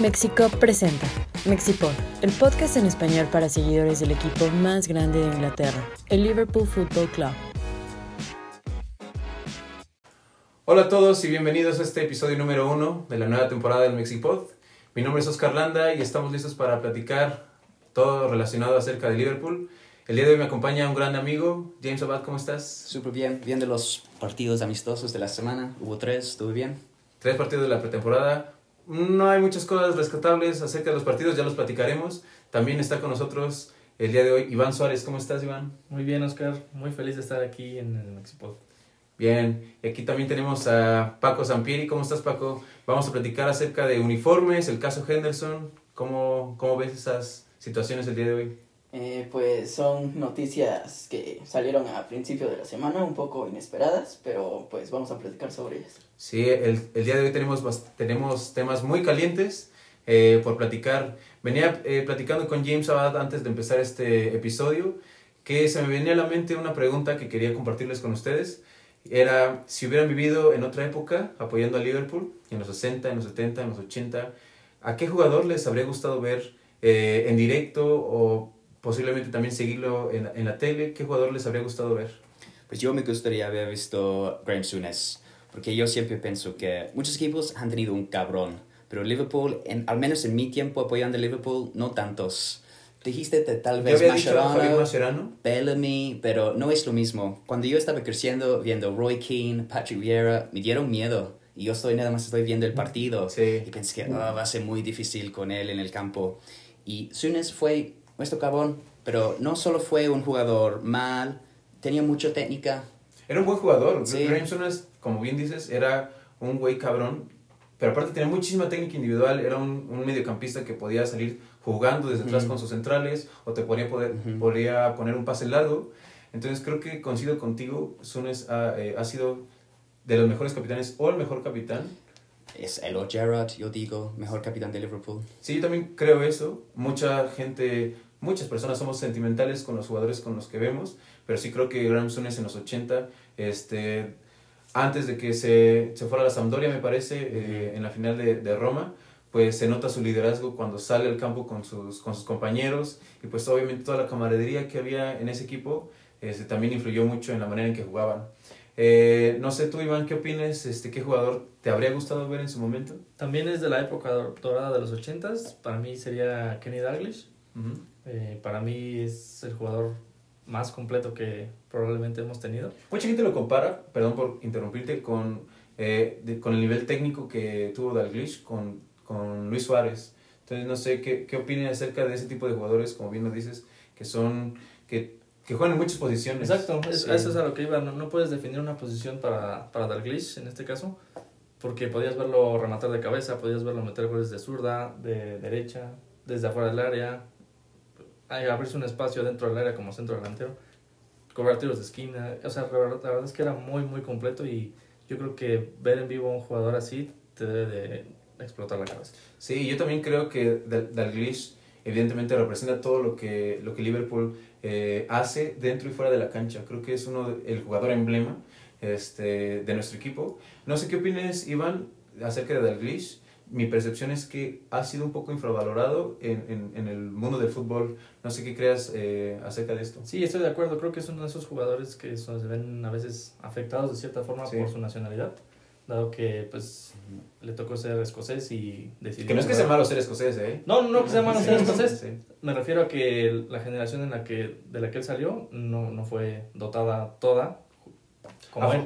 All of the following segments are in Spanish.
Mexico presenta Mexipod, el podcast en español para seguidores del equipo más grande de Inglaterra, el Liverpool Football Club. Hola a todos y bienvenidos a este episodio número uno de la nueva temporada del Mexipod. Mi nombre es Oscar Landa y estamos listos para platicar todo relacionado acerca de Liverpool. El día de hoy me acompaña un gran amigo, James Abad, ¿cómo estás? Súper bien, bien de los partidos amistosos de la semana. Hubo tres, estuvo bien. Tres partidos de la pretemporada. No hay muchas cosas rescatables acerca de los partidos, ya los platicaremos. También está con nosotros el día de hoy Iván Suárez. ¿Cómo estás, Iván? Muy bien, Oscar. Muy feliz de estar aquí en el Mexipod. Bien, y aquí también tenemos a Paco Sampieri. ¿Cómo estás, Paco? Vamos a platicar acerca de uniformes, el caso Henderson. ¿Cómo, cómo ves esas situaciones el día de hoy? Eh, pues son noticias que salieron a principio de la semana, un poco inesperadas, pero pues vamos a platicar sobre ellas. Sí, el, el día de hoy tenemos, tenemos temas muy calientes eh, por platicar. Venía eh, platicando con James Abad antes de empezar este episodio, que se me venía a la mente una pregunta que quería compartirles con ustedes. Era si hubieran vivido en otra época apoyando a Liverpool, en los 60, en los 70, en los 80, ¿a qué jugador les habría gustado ver en directo o posiblemente también seguirlo en, en la tele. ¿Qué jugador les habría gustado ver? Pues yo me gustaría haber visto Graham Souness, porque yo siempre pienso que muchos equipos han tenido un cabrón, pero Liverpool, en, al menos en mi tiempo apoyando a Liverpool, no tantos. Dijiste tal vez Mascherano, Bellamy, pero no es lo mismo. Cuando yo estaba creciendo viendo Roy Keane, Patrick Vieira, me dieron miedo. Y yo estoy nada más estoy viendo el partido. Sí. Y pensé que oh, va a ser muy difícil con él en el campo. Y Souness fue nuestro cabrón, pero no solo fue un jugador mal, tenía mucha técnica. Era un buen jugador. Sí. es, como bien dices, era un güey cabrón, pero aparte tenía muchísima técnica individual, era un, un mediocampista que podía salir jugando desde atrás con sus centrales o te podía, poder, podría poner un pase largo. Entonces creo que coincido contigo, Sunes ha, eh, ha sido de los mejores capitanes o el mejor capitán es Elo Gerrard, yo digo, mejor capitán de Liverpool. Sí, yo también creo eso. Mucha gente muchas personas somos sentimentales con los jugadores con los que vemos, pero sí creo que Graham Souness en los 80, este, antes de que se, se fuera a la Sampdoria, me parece, eh, en la final de, de, Roma, pues se nota su liderazgo cuando sale al campo con sus, con sus compañeros y pues obviamente toda la camaradería que había en ese equipo este, también influyó mucho en la manera en que jugaban. Eh, no sé tú, Iván, ¿qué opinas? Este, ¿Qué jugador te habría gustado ver en su momento? También es de la época dorada de los 80s. Para mí sería Kenny Dalglish. Eh, para mí es el jugador más completo que probablemente hemos tenido. Mucha gente lo compara, perdón por interrumpirte, con, eh, con el nivel técnico que tuvo Dalglish con, con Luis Suárez. Entonces no sé qué, qué opinas acerca de ese tipo de jugadores, como bien nos dices, que son que, que juegan en muchas posiciones. Exacto, eso es a lo que iba. No, no puedes definir una posición para, para Dalglish en este caso, porque podías verlo rematar de cabeza, podías verlo meter goles de zurda, de derecha, desde afuera del área, abrirse un espacio dentro del área como centro delantero, cobrar tiros de esquina. O sea, la verdad, es que era muy, muy completo y yo creo que ver en vivo a un jugador así te debe de explotar la cabeza. Sí, yo también creo que Dalglish evidentemente representa todo lo que, lo que Liverpool eh, hace dentro y fuera de la cancha. Creo que es uno el jugador emblema este, de nuestro equipo. No sé qué opinas, Iván, acerca de Dalglish mi percepción es que ha sido un poco infravalorado en, en, en el mundo del fútbol. No sé qué creas eh, acerca de esto. Sí, estoy de acuerdo. Creo que es uno de esos jugadores que se ven a veces afectados de cierta forma por su nacionalidad, dado que pues le tocó ser escocés y decidió... Que no es que sea malo ser escocés, ¿eh? No, no que sea malo ser escocés. Me refiero a que la generación en la que, de la que él salió no, no fue dotada toda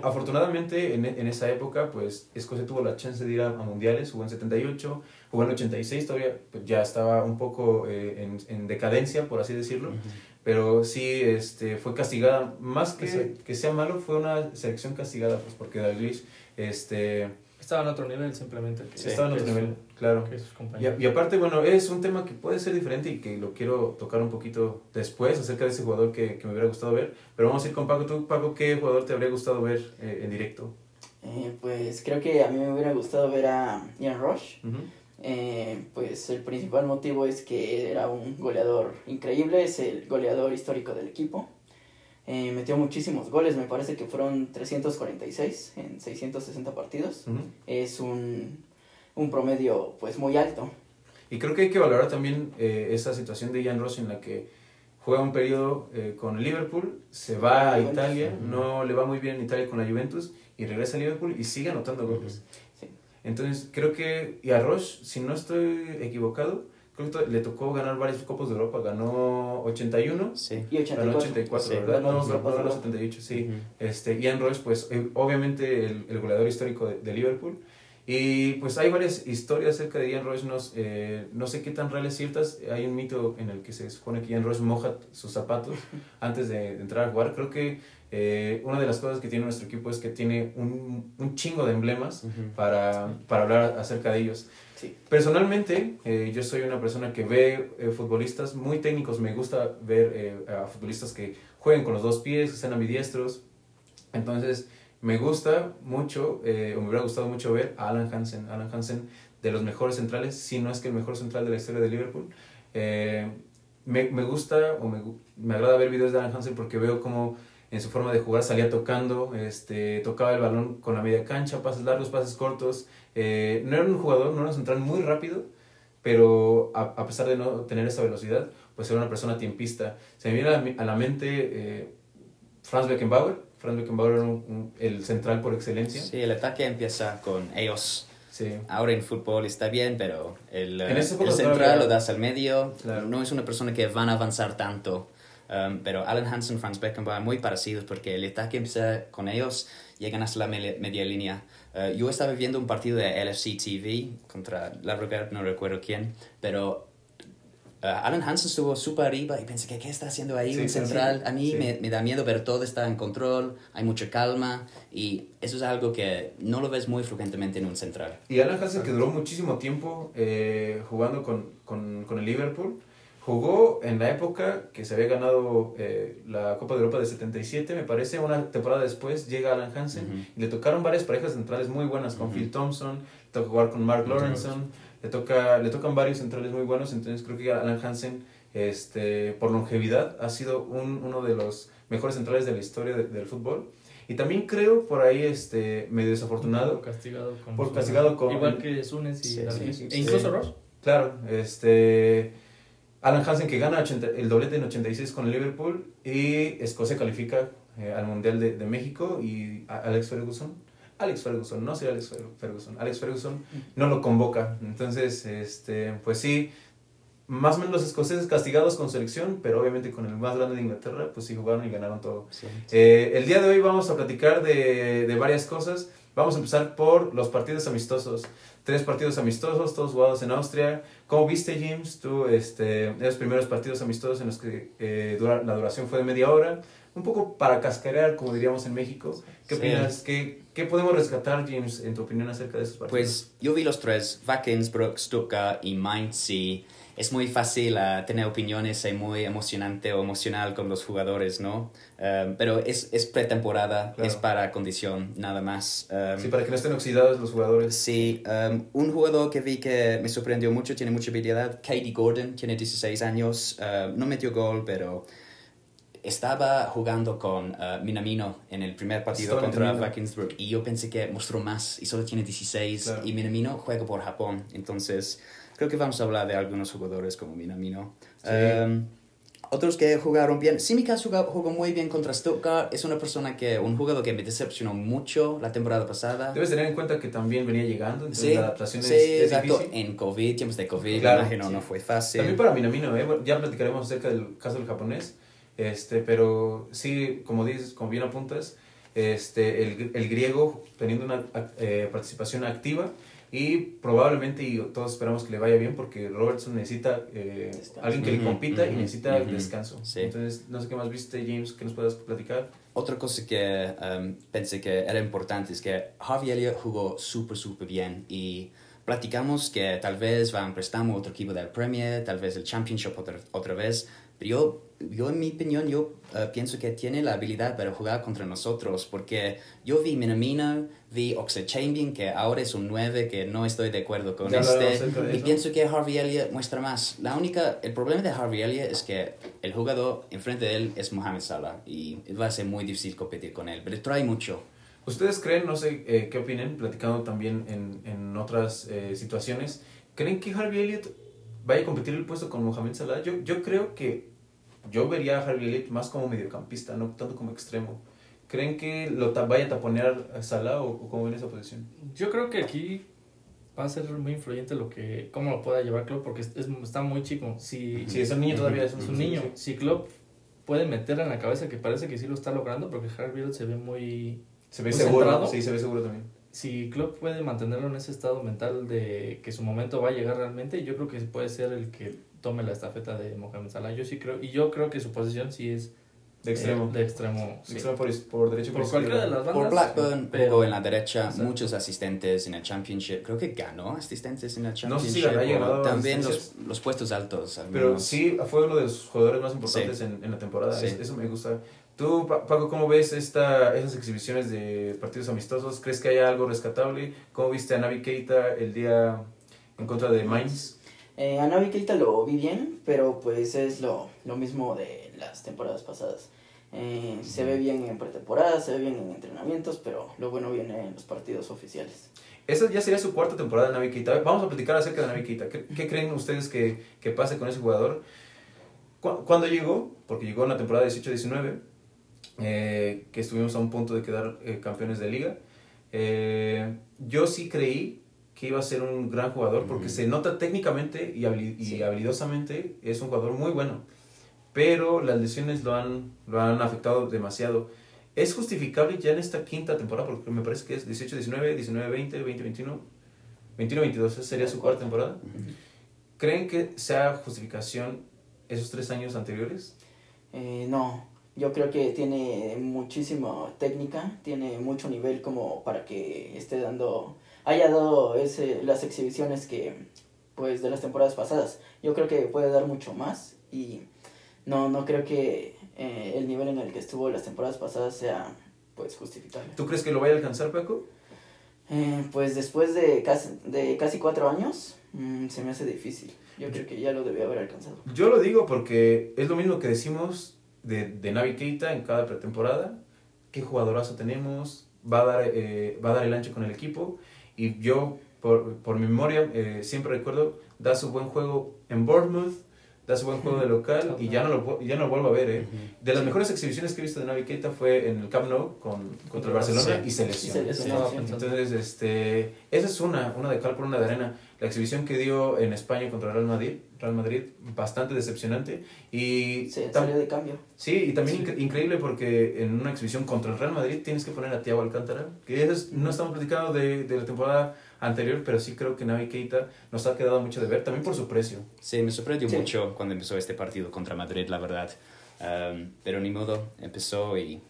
afortunadamente en, en, esa época, pues Escocia tuvo la chance de ir a, mundiales, jugó en 78, jugó en 86, todavía pues, ya estaba un poco eh, en, en, decadencia, por así decirlo, pero sí este, fue castigada, más que, que sea malo, fue una selección castigada, pues porque Dalglish este, estaba en otro nivel simplemente. Que, estaba en otro nivel, claro. Y, y, aparte, bueno, es un tema que puede ser diferente y que lo quiero tocar un poquito después acerca de ese jugador que, que me hubiera gustado ver. Pero vamos a ir con Paco. ¿Tú, Paco, qué jugador te habría gustado ver eh, en directo? Eh, pues creo que a mí me hubiera gustado ver a Ian Rush. eh, pues el principal motivo es que era un goleador increíble, es el goleador histórico del equipo. Eh, metió muchísimos goles, me parece que fueron 346 en 660 partidos. Es un, un, promedio pues muy alto. Y creo que hay que valorar también eh, esa situación de Ian Ross en la que juega un periodo eh, con Liverpool, se va a Italia, no le va muy bien en Italia con la Juventus y regresa a Liverpool y sigue anotando goles. Entonces creo que, y a Ross, si no estoy equivocado, creo que le tocó ganar varios copos de Europa, ganó 81 sí. y 84, ganó 84 sí, ¿verdad? No, ganó 78, sí. este, Ian Ross, pues eh, obviamente el, el goleador histórico de, de Liverpool, y pues hay varias historias acerca de Ian Royce, no, eh, no sé qué tan reales ciertas. Hay un mito en el que se supone que Ian Royce moja sus zapatos antes de, entrar a jugar. Creo que eh, una de las cosas que tiene nuestro equipo es que tiene un, un chingo de emblemas para, para, hablar acerca de ellos. Sí. Personalmente, eh, yo soy una persona que ve futbolistas muy técnicos. Me gusta ver a futbolistas que jueguen con los dos pies, que sean ambidiestros. Entonces, me gusta mucho, eh, o me hubiera gustado mucho ver a Alan Hansen. Alan Hansen, de los mejores centrales, si no es que el mejor central de la historia de Liverpool. Eh, me, me, gusta o me, me, agrada ver videos de Alan Hansen porque veo como en su forma de jugar salía tocando, este, tocaba el balón con la media cancha, pases largos, pases cortos. Eh, no era un jugador, no era un central muy rápido, pero a, a, pesar de no tener esa velocidad, pues era una persona tiempista. Se me viene a la, a la mente eh, Franz Beckenbauer, Franz Beckenbauer era el central por excelencia. Sí, el ataque empieza con ellos. Sí. Ahora en fútbol está bien, pero el, el central lo das al medio. No es una persona que van a avanzar tanto. Um, pero Alan Hansen, Franz Beckenbauer, muy parecidos porque el ataque empieza con ellos, llegan hasta la media, línea. Uh, yo estaba viendo un partido de LFC TV contra la no recuerdo quién, pero Uh, Alan Hansen estuvo súper arriba y pensé que qué está haciendo ahí un central. a mí me, me, da miedo, pero todo está en control, hay mucha calma y eso es algo que no lo ves muy frecuentemente en un central. Y Alan Hansen que duró muchísimo tiempo eh, jugando con, con, con, el Liverpool. Jugó en la época que se había ganado eh, la Copa de Europa de 77, me parece, una temporada después llega Alan Hansen y le tocaron varias parejas centrales muy buenas con Phil Thompson, tocó jugar con Mark Lawrenson le, toca, le tocan varios centrales muy buenos, entonces creo que Alan Hansen, este, por longevidad, ha sido un, uno de los mejores centrales de la historia del fútbol. Y también creo por ahí este medio desafortunado. Por castigado con. Por castigado con. Igual que Sunes y e incluso Ross. Claro, este. Alan Hansen que gana el doblete en 86 con el Liverpool y Escocia califica eh, al Mundial de, de, México y Alex Ferguson Alex Ferguson, no soy Alex Ferguson, Alex Ferguson no lo convoca. Entonces, este, pues sí, más o menos los escoceses castigados con selección, pero obviamente con el más grande de Inglaterra, pues sí jugaron y ganaron todo. Eh, el día de hoy vamos a platicar de, de, varias cosas. Vamos a empezar por los partidos amistosos. Tres partidos amistosos, todos jugados en Austria. ¿Cómo viste, James? Tú, este, los primeros partidos amistosos en los que eh, dura, la duración fue de media hora un poco para cascarear, como diríamos en México. ¿Qué opinas? ¿Qué, ¿Qué, podemos rescatar, James, en tu opinión acerca de esos partidos? Pues yo vi los tres, Wackensbruck, Stuttgart y Mainz, y es muy fácil uh, tener opiniones y muy emocionante o emocional con los jugadores, ¿no? Um, pero es, es pretemporada, es para condición, nada más. Um, sí, para que no estén oxidados los jugadores. Sí, um, un jugador que vi que me sorprendió mucho, tiene mucha habilidad, Katie Gordon, tiene 16 años, uh, no metió gol, pero estaba jugando con uh, Minamino en el primer partido contra Wackensburg y yo pensé que mostró más y solo tiene 16 y Minamino juega por Japón. Entonces, creo que vamos a hablar de algunos jugadores como Minamino. Um, otros que jugaron bien. Simikas jugó, jugó muy bien contra Stuttgart. Es una persona que, un jugador que me decepcionó mucho la temporada pasada. Debes tener en cuenta que también venía llegando, entonces sí, la adaptación sí, es, exacto. En COVID, tiempos de COVID, claro, imagino, sí. no fue fácil. También para Minamino, ¿eh? ya platicaremos acerca del caso del japonés. Este, pero sí, como dices, como bien apuntas, este, el, el griego teniendo una eh, participación activa y probablemente, y todos esperamos que le vaya bien porque Robertson necesita eh, alguien que uh -huh, le compita uh -huh, y necesita uh -huh. descanso. Sí. Entonces, no sé qué más viste, James, que nos puedas platicar. Otra cosa que um, pensé que era importante es que Harvey Elliott jugó súper, súper bien y platicamos que tal vez va a prestar otro equipo del Premier, tal vez el Championship otra, otra vez, pero yo, yo en mi opinión, yo uh, pienso que tiene la habilidad para jugar contra nosotros, porque yo vi Minamino, vi Oxlade Chamberlain, que ahora es un 9, que no estoy de acuerdo con Ya este, y pienso que Harvey Elliott muestra más. La única, el problema de Harvey Elliott es que el jugador enfrente de él es Mohamed Salah, y va a ser muy difícil competir con él, pero trae mucho. ¿Ustedes creen, no sé eh, qué opinen, platicando también en, en otras eh, situaciones, creen que Harvey Elliott vaya a competir el puesto con Mohamed Salah. Yo, yo creo que yo vería a Harvey Elliott más como mediocampista, no tanto como extremo. ¿Creen que lo vaya a taponear a Salah o, o cómo ven esa posición? Yo creo que aquí va a ser muy influyente lo que cómo lo pueda llevar Klopp porque es, es- está muy chico. Si Sí, es un niño todavía. es un niño, si Klopp puede meter en la cabeza que parece que sí lo está logrando porque Harvey se ve muy Se ve Muy seguro. centrado. Sí, se ve seguro también. si Klopp puede mantenerlo en ese estado mental de que su momento va a llegar realmente, yo creo que puede ser el que tome la estafeta de Mohamed Salah. Yo sí creo y yo creo que su posición sí es De extremo. eh, de extremo. Sí. extremo por, por derecho y Por izquierda. cualquiera de las bandas. Por Blackburn pero- en la derecha, Exacto. muchos asistentes en el Championship. Creo que ganó asistentes en el No sé si Championship. ganó, también los, los puestos altos. al Pero menos. sí, fue uno de los jugadores más importantes en, en la temporada. Sí. Es- Eso me gusta. Tú, Pa- Paco, ¿cómo ves esta, esas exhibiciones de partidos amistosos? ¿Crees que haya algo rescatable? ¿Cómo viste a Navi Keita el día en contra de Mainz? Eh, a Navi lo vi bien, pero pues es lo, lo mismo de las temporadas pasadas. Eh, se ve bien en pretemporada, se ve bien en entrenamientos, pero lo bueno viene en los partidos oficiales. Esa ya sería su cuarta temporada de Navi Keita. Vamos a platicar acerca de Navi Keita. ¿Qué, creen ustedes que, que pase con ese jugador? Cu- ¿Cuándo llegó? Porque llegó en la temporada 18-19, eh, que estuvimos a un punto de quedar eh, campeones de liga. Yo sí creí que iba a ser un gran jugador porque se nota técnicamente y, habili- y habilidosamente es un jugador muy bueno. Pero las lesiones lo han, lo han afectado demasiado. ¿Es justificable ya en esta quinta temporada? Porque me parece que es 18-19, 19-20, 20-21, 21-22, esa sería su cuarta temporada. ¿Creen que sea justificación esos tres años anteriores? Eh, no, yo creo que tiene muchísima técnica, tiene mucho nivel como para que esté dando, haya dado ese, las exhibiciones que, pues, de las temporadas pasadas. Yo creo que puede dar mucho más y no, no creo que eh, el nivel en el que estuvo las temporadas pasadas sea, pues, justificable. ¿Tú crees que lo vaya a alcanzar, Paco? Eh, pues después de casi, de casi cuatro años, mm, se me hace difícil. Yo creo que ya lo debía haber alcanzado. Yo lo digo porque es lo mismo que decimos de, de Navi Keita en cada pretemporada. ¿Qué jugadorazo tenemos? Va a dar, eh, va a dar el ancho con el equipo. Y yo, por, por mi memoria, eh, siempre recuerdo, da su buen juego en Bournemouth, da su buen juego de local y ya no lo, ya no lo vuelvo a ver. ¿eh? De las mejores exhibiciones que he visto de Navi Keita fue en el Camp Nou con, contra el Barcelona Sí. y se lesionó. Sí. sí. Entonces, este, esa es una, una de cal por una de arena. La exhibición que dio en España contra el Real Madrid, Real Madrid, bastante decepcionante. Y tam- salió de cambio. sí, y también incre- increíble porque en una exhibición contra el Real Madrid tienes que poner a Thiago Alcántara, que eso es- no estamos platicando de, de la temporada anterior, pero sí creo que Navi Keita nos ha quedado mucho de ver, también por su precio. Sí, me sorprendió Sí. mucho cuando empezó este partido contra Madrid, la verdad. Um, pero ni modo, empezó y...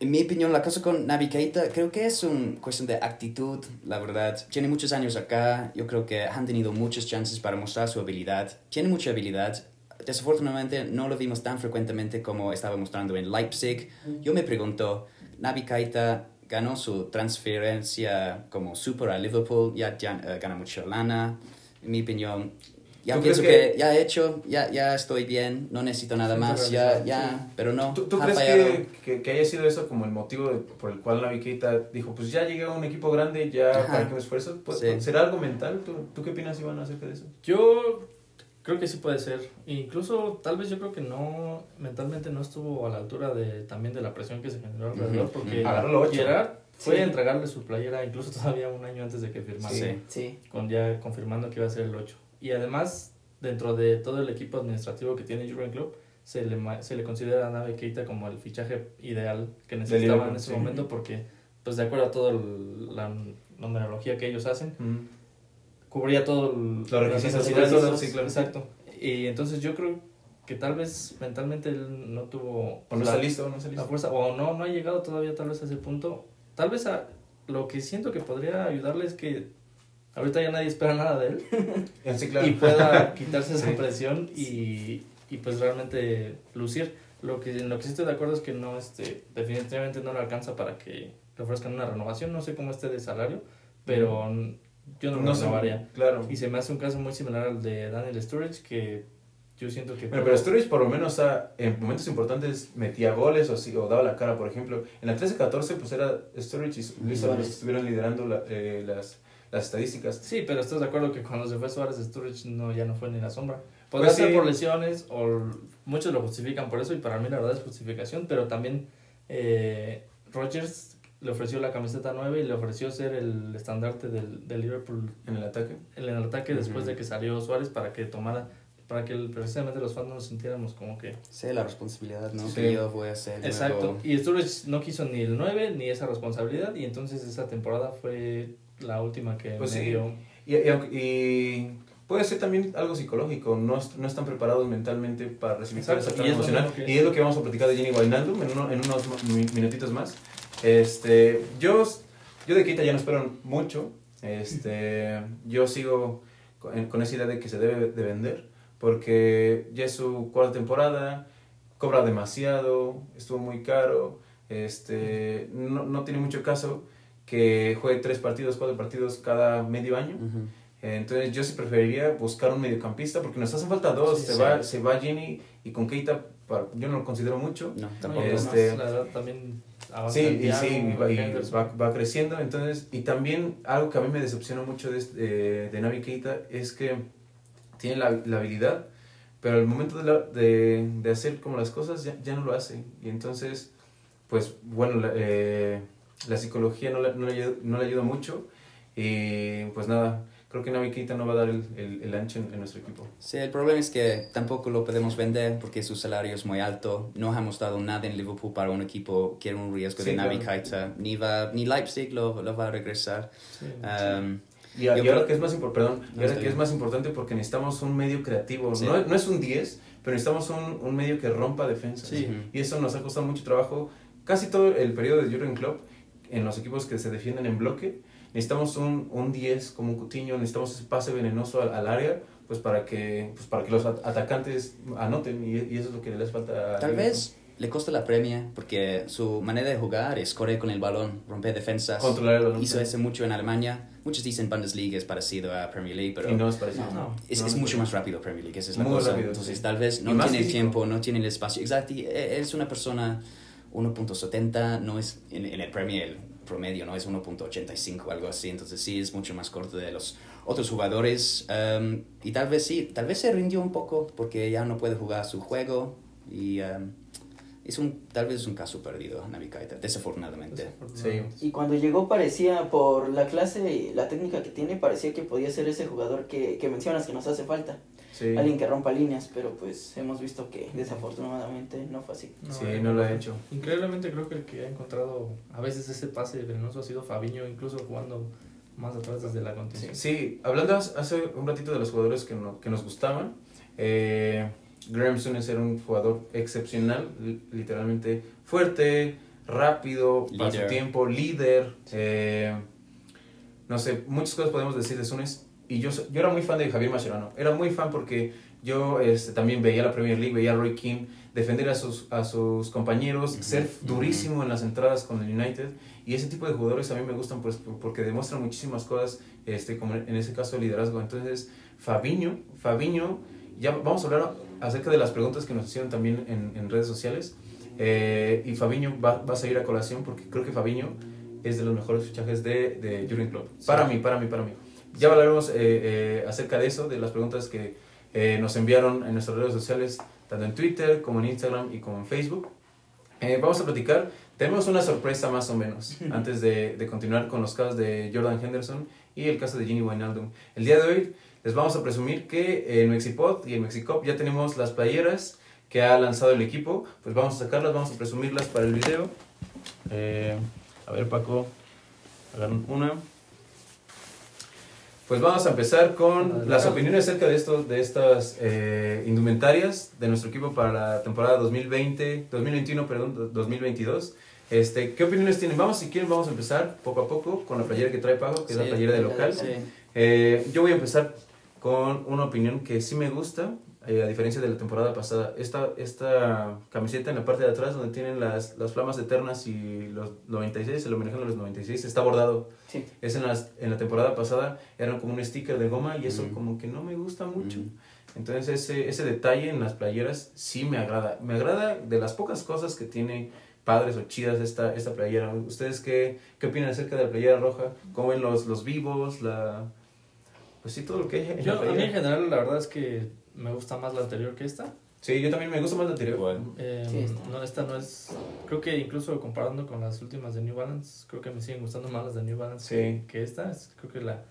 En mi opinión, la cosa con Navi Keita creo que es una cuestión de actitud, la verdad. Tiene muchos años acá, yo creo que han tenido muchas chances para mostrar su habilidad. Tiene mucha habilidad. Desafortunadamente no lo vimos tan frecuentemente como estaba mostrando en Leipzig. Yo me pregunto, Navi Keita ganó su transferencia como super a Liverpool, ya, ya, eh, gana mucha lana. En mi opinión, ya ¿Tú pienso que... ya he hecho, ya, ya estoy bien, no necesito nada más, ya, ya, pero no. ¿Tú, tú ha crees fallado. que, que, que haya sido eso como el motivo de- por el cual Navi Keita dijo, pues ya llegué a un equipo grande, ya Ajá. para que me esfuerzo? Pues, Sí. ¿Será algo mental? ¿Tú, ¿Tú qué opinas, Iván, acerca de eso? Yo creo que sí puede ser. Incluso tal vez yo creo que no, mentalmente no estuvo a la altura de también de la presión que se generó alrededor, porque. Agarró. Gerard fue Sí. a entregarle su playera incluso todavía un año antes de que firmara, Sí. Sí. con ya confirmando que iba a ser el 8. Y además, dentro de todo el equipo administrativo que tiene Jurgen Klopp, se le, se le considera a Navi Keita como el fichaje ideal que necesitaba Liverpool, en ese sí. momento porque, pues de acuerdo a toda la numerología que ellos hacen, cubría todo el, Los requisitos, las necesidades, todo- sí, claro. Exacto. Y entonces yo creo que tal vez mentalmente él no tuvo ¿O no la, está listo? ¿No está la fuerza, o no, no ha llegado todavía tal vez a ese punto. Tal vez a, lo que siento que podría ayudarle es que ahorita ya nadie espera nada de él Sí, claro. y pueda quitarse esa Sí. presión y, y pues realmente lucir. Lo que, en lo que sí estoy de acuerdo es que no, este, definitivamente no le alcanza para que le ofrezcan una renovación. No sé cómo esté de salario, pero yo no lo no sé, renovaría. Claro. Y se me hace un caso muy similar al de Daniel Sturridge, que yo siento que... Bueno, pero Sturridge por lo menos ha- en momentos importantes metía goles o, sí, o daba la cara, por ejemplo. En la 13-14 pues era Sturridge y Luis estuvieron liderando la- eh, las, las estadísticas. Sí, pero estás de acuerdo que cuando se fue Suárez, Sturridge no, ya no fue ni la sombra. Podría Pues ser sí. por lesiones, o muchos lo justifican por eso, y para mí la verdad es justificación, pero también eh, Rodgers le ofreció la camiseta 9 y le ofreció ser el estandarte del, del Liverpool En el ataque. en el ataque después de que salió Suárez para que tomara, para que precisamente los fans no nos sintiéramos como que... Sé la responsabilidad, ¿no? Sí. Que yo voy a hacer. Exacto, y Sturridge no quiso ni el 9 ni esa responsabilidad, y entonces esa temporada fue la última que Pues me sí. dio... Y, y, y puede ser también algo psicológico, no, no están preparados mentalmente para recibir esa carga y es lo emocional. Y es lo que vamos a platicar de Jenny Wijnaldum en, uno- en unos minutitos más. Este, yo, yo de Keita ya no espero mucho. Este, yo sigo con, con esa idea de que se debe de vender, porque ya es su cuarta temporada, cobra demasiado, estuvo muy caro, este, no, no tiene mucho caso que juegue tres partidos, cuatro partidos cada medio año. Ujú. Entonces yo sí preferiría buscar un mediocampista porque nos hacen falta dos. Sí, se, sí. Va, se va Jenny y con Keita yo no lo considero mucho. No, No, tampoco. Este- la edad también avanza Sí, y sí, va, y va, va creciendo. Entonces, y también algo que a mí me decepciona mucho de, este- de Navi Keita es que tiene la, la habilidad, pero al momento de, la- de, de hacer como las cosas ya, ya no lo hace. Y entonces, pues bueno, la, eh, la psicología no, le- no, le ayuda, no le ayuda mucho. Y pues nada, creo que Navi Keita no va a dar el, el, el ancho en, en nuestro equipo. Sí, el problema es que tampoco lo podemos vender porque su salario es muy alto. No hemos dado nada en Liverpool para un equipo que era un riesgo Sí, de Navi claro. Ni, va, ni Leipzig lo, lo va a regresar. Sí. Um, Y, a- Yo y ahora que es más importante, perdón, y No, ahora que es más importante porque necesitamos un medio creativo. Sí. No, no es un 10, pero necesitamos un, un medio que rompa defensas. Sí. Y eso nos ha costado mucho trabajo. Casi todo el periodo de Jurgen Klopp, en los equipos que se defienden en bloque, necesitamos un, un 10 como un Coutinho, necesitamos ese pase venenoso al, al área, pues para que, pues para que los at- atacantes anoten. Y, y eso es lo que les falta. a Tal Liverpool. vez le costa la premia porque su manera de jugar es correr con el balón, romper defensas. Controlar el balón. Hizo eso mucho en Alemania. Muchos dicen Bundesliga es parecido a Premier League, pero Y no es parecido. No, no. es, No, es mucho más rápido Premier League, esa es la Muy cosa. rápido, Entonces sí. tal vez no tiene el tiempo, no tiene el espacio. Exacto, y e- es una persona 1.70, no es en, en el Premier el promedio, no es 1.85 o algo así, entonces sí es mucho más corto de los otros jugadores. um, y tal vez sí, tal vez se rindió un poco porque ya no puede jugar su juego y um, es un, tal vez es un caso perdido, Navi Keita, desafortunadamente. Desafortunadamente. Y cuando llegó parecía, por la clase y la técnica que tiene, parecía que podía ser ese jugador que, que mencionas que nos hace falta. Sí, Alguien que rompa líneas, pero pues hemos visto que desafortunadamente no fue así. sí, eh, no lo ha hecho. Increíblemente creo que el que ha encontrado a veces ese pase venenoso ha sido Fabiño, incluso jugando más atrás desde la contención. Sí, hablando hace- un ratito de los jugadores que, no- que nos gustaban, eh, Graham Souness era un jugador excepcional, li- literalmente fuerte, rápido, para su tiempo, líder. eh, no sé, muchas cosas podemos decir de Souness. Y yo, yo era muy fan de Javier Mascherano. Era muy fan porque yo este, también veía la Premier League, veía a Roy Keane defender a sus, a sus compañeros, Ujú, ser ujú. durísimo en las entradas con el United. Y ese tipo de jugadores a mí me gustan pues, porque demuestran muchísimas cosas, este, como en ese caso de liderazgo. Entonces, Fabiño, Fabiño, ya vamos a hablar acerca de las preguntas que nos hicieron también en, en redes sociales. Eh, y Fabiño va, va a salir a colación porque creo que Fabiño es de los mejores fichajes de, de Jurgen Klopp. Para mí, para mí, para mí. Ya hablaremos eh, eh, acerca de eso, de las preguntas que eh, nos enviaron en nuestras redes sociales, tanto en Twitter como en Instagram y como en Facebook. Eh, vamos a platicar. Tenemos una sorpresa más o menos antes de, de continuar con los casos de Jordan Henderson y el caso de Ginny Wijnaldum. El día de hoy les vamos a presumir que en Mexipod y en Mexicop ya tenemos las playeras que ha lanzado el equipo. Pues vamos a sacarlas, vamos a presumirlas para el video. Eh, a ver, Paco, hagan una. Pues vamos a empezar con las opiniones acerca de, estos, de estas eh, indumentarias de nuestro equipo para la temporada 2020, 2021, perdón, 2022. Este, ¿Qué opiniones tienen? Vamos, si quieren, vamos a empezar poco a poco con la playera que trae Pago, que es la playera de local. local. Sí. Eh, yo voy a empezar con una opinión que sí me gusta, eh, a diferencia de la temporada pasada. Esta, esta camiseta en la parte de atrás, donde tienen las, las flamas eternas y los 96, el homenaje a los 96, está bordado. Sí. Es en, las, en la temporada pasada, eran como un sticker de goma y eso Mm. como que no me gusta mucho. Mm. Entonces ese, ese detalle en las playeras sí me agrada. Me agrada de las pocas cosas que tiene padres o chidas esta, esta playera. ¿Ustedes qué, qué opinan acerca de la playera roja? ¿Cómo ven los, los vivos? La... Pues sí, todo lo que hay en Yo, la a mí en general, la verdad es que me gusta más la anterior que esta. Sí, yo también me gusta más la anterior. Eh, Sí, no, esta no es. Creo que incluso comparando con las últimas de New Balance, creo que me siguen gustando más las de New Balance Sí. que, que esta. Es, creo que la,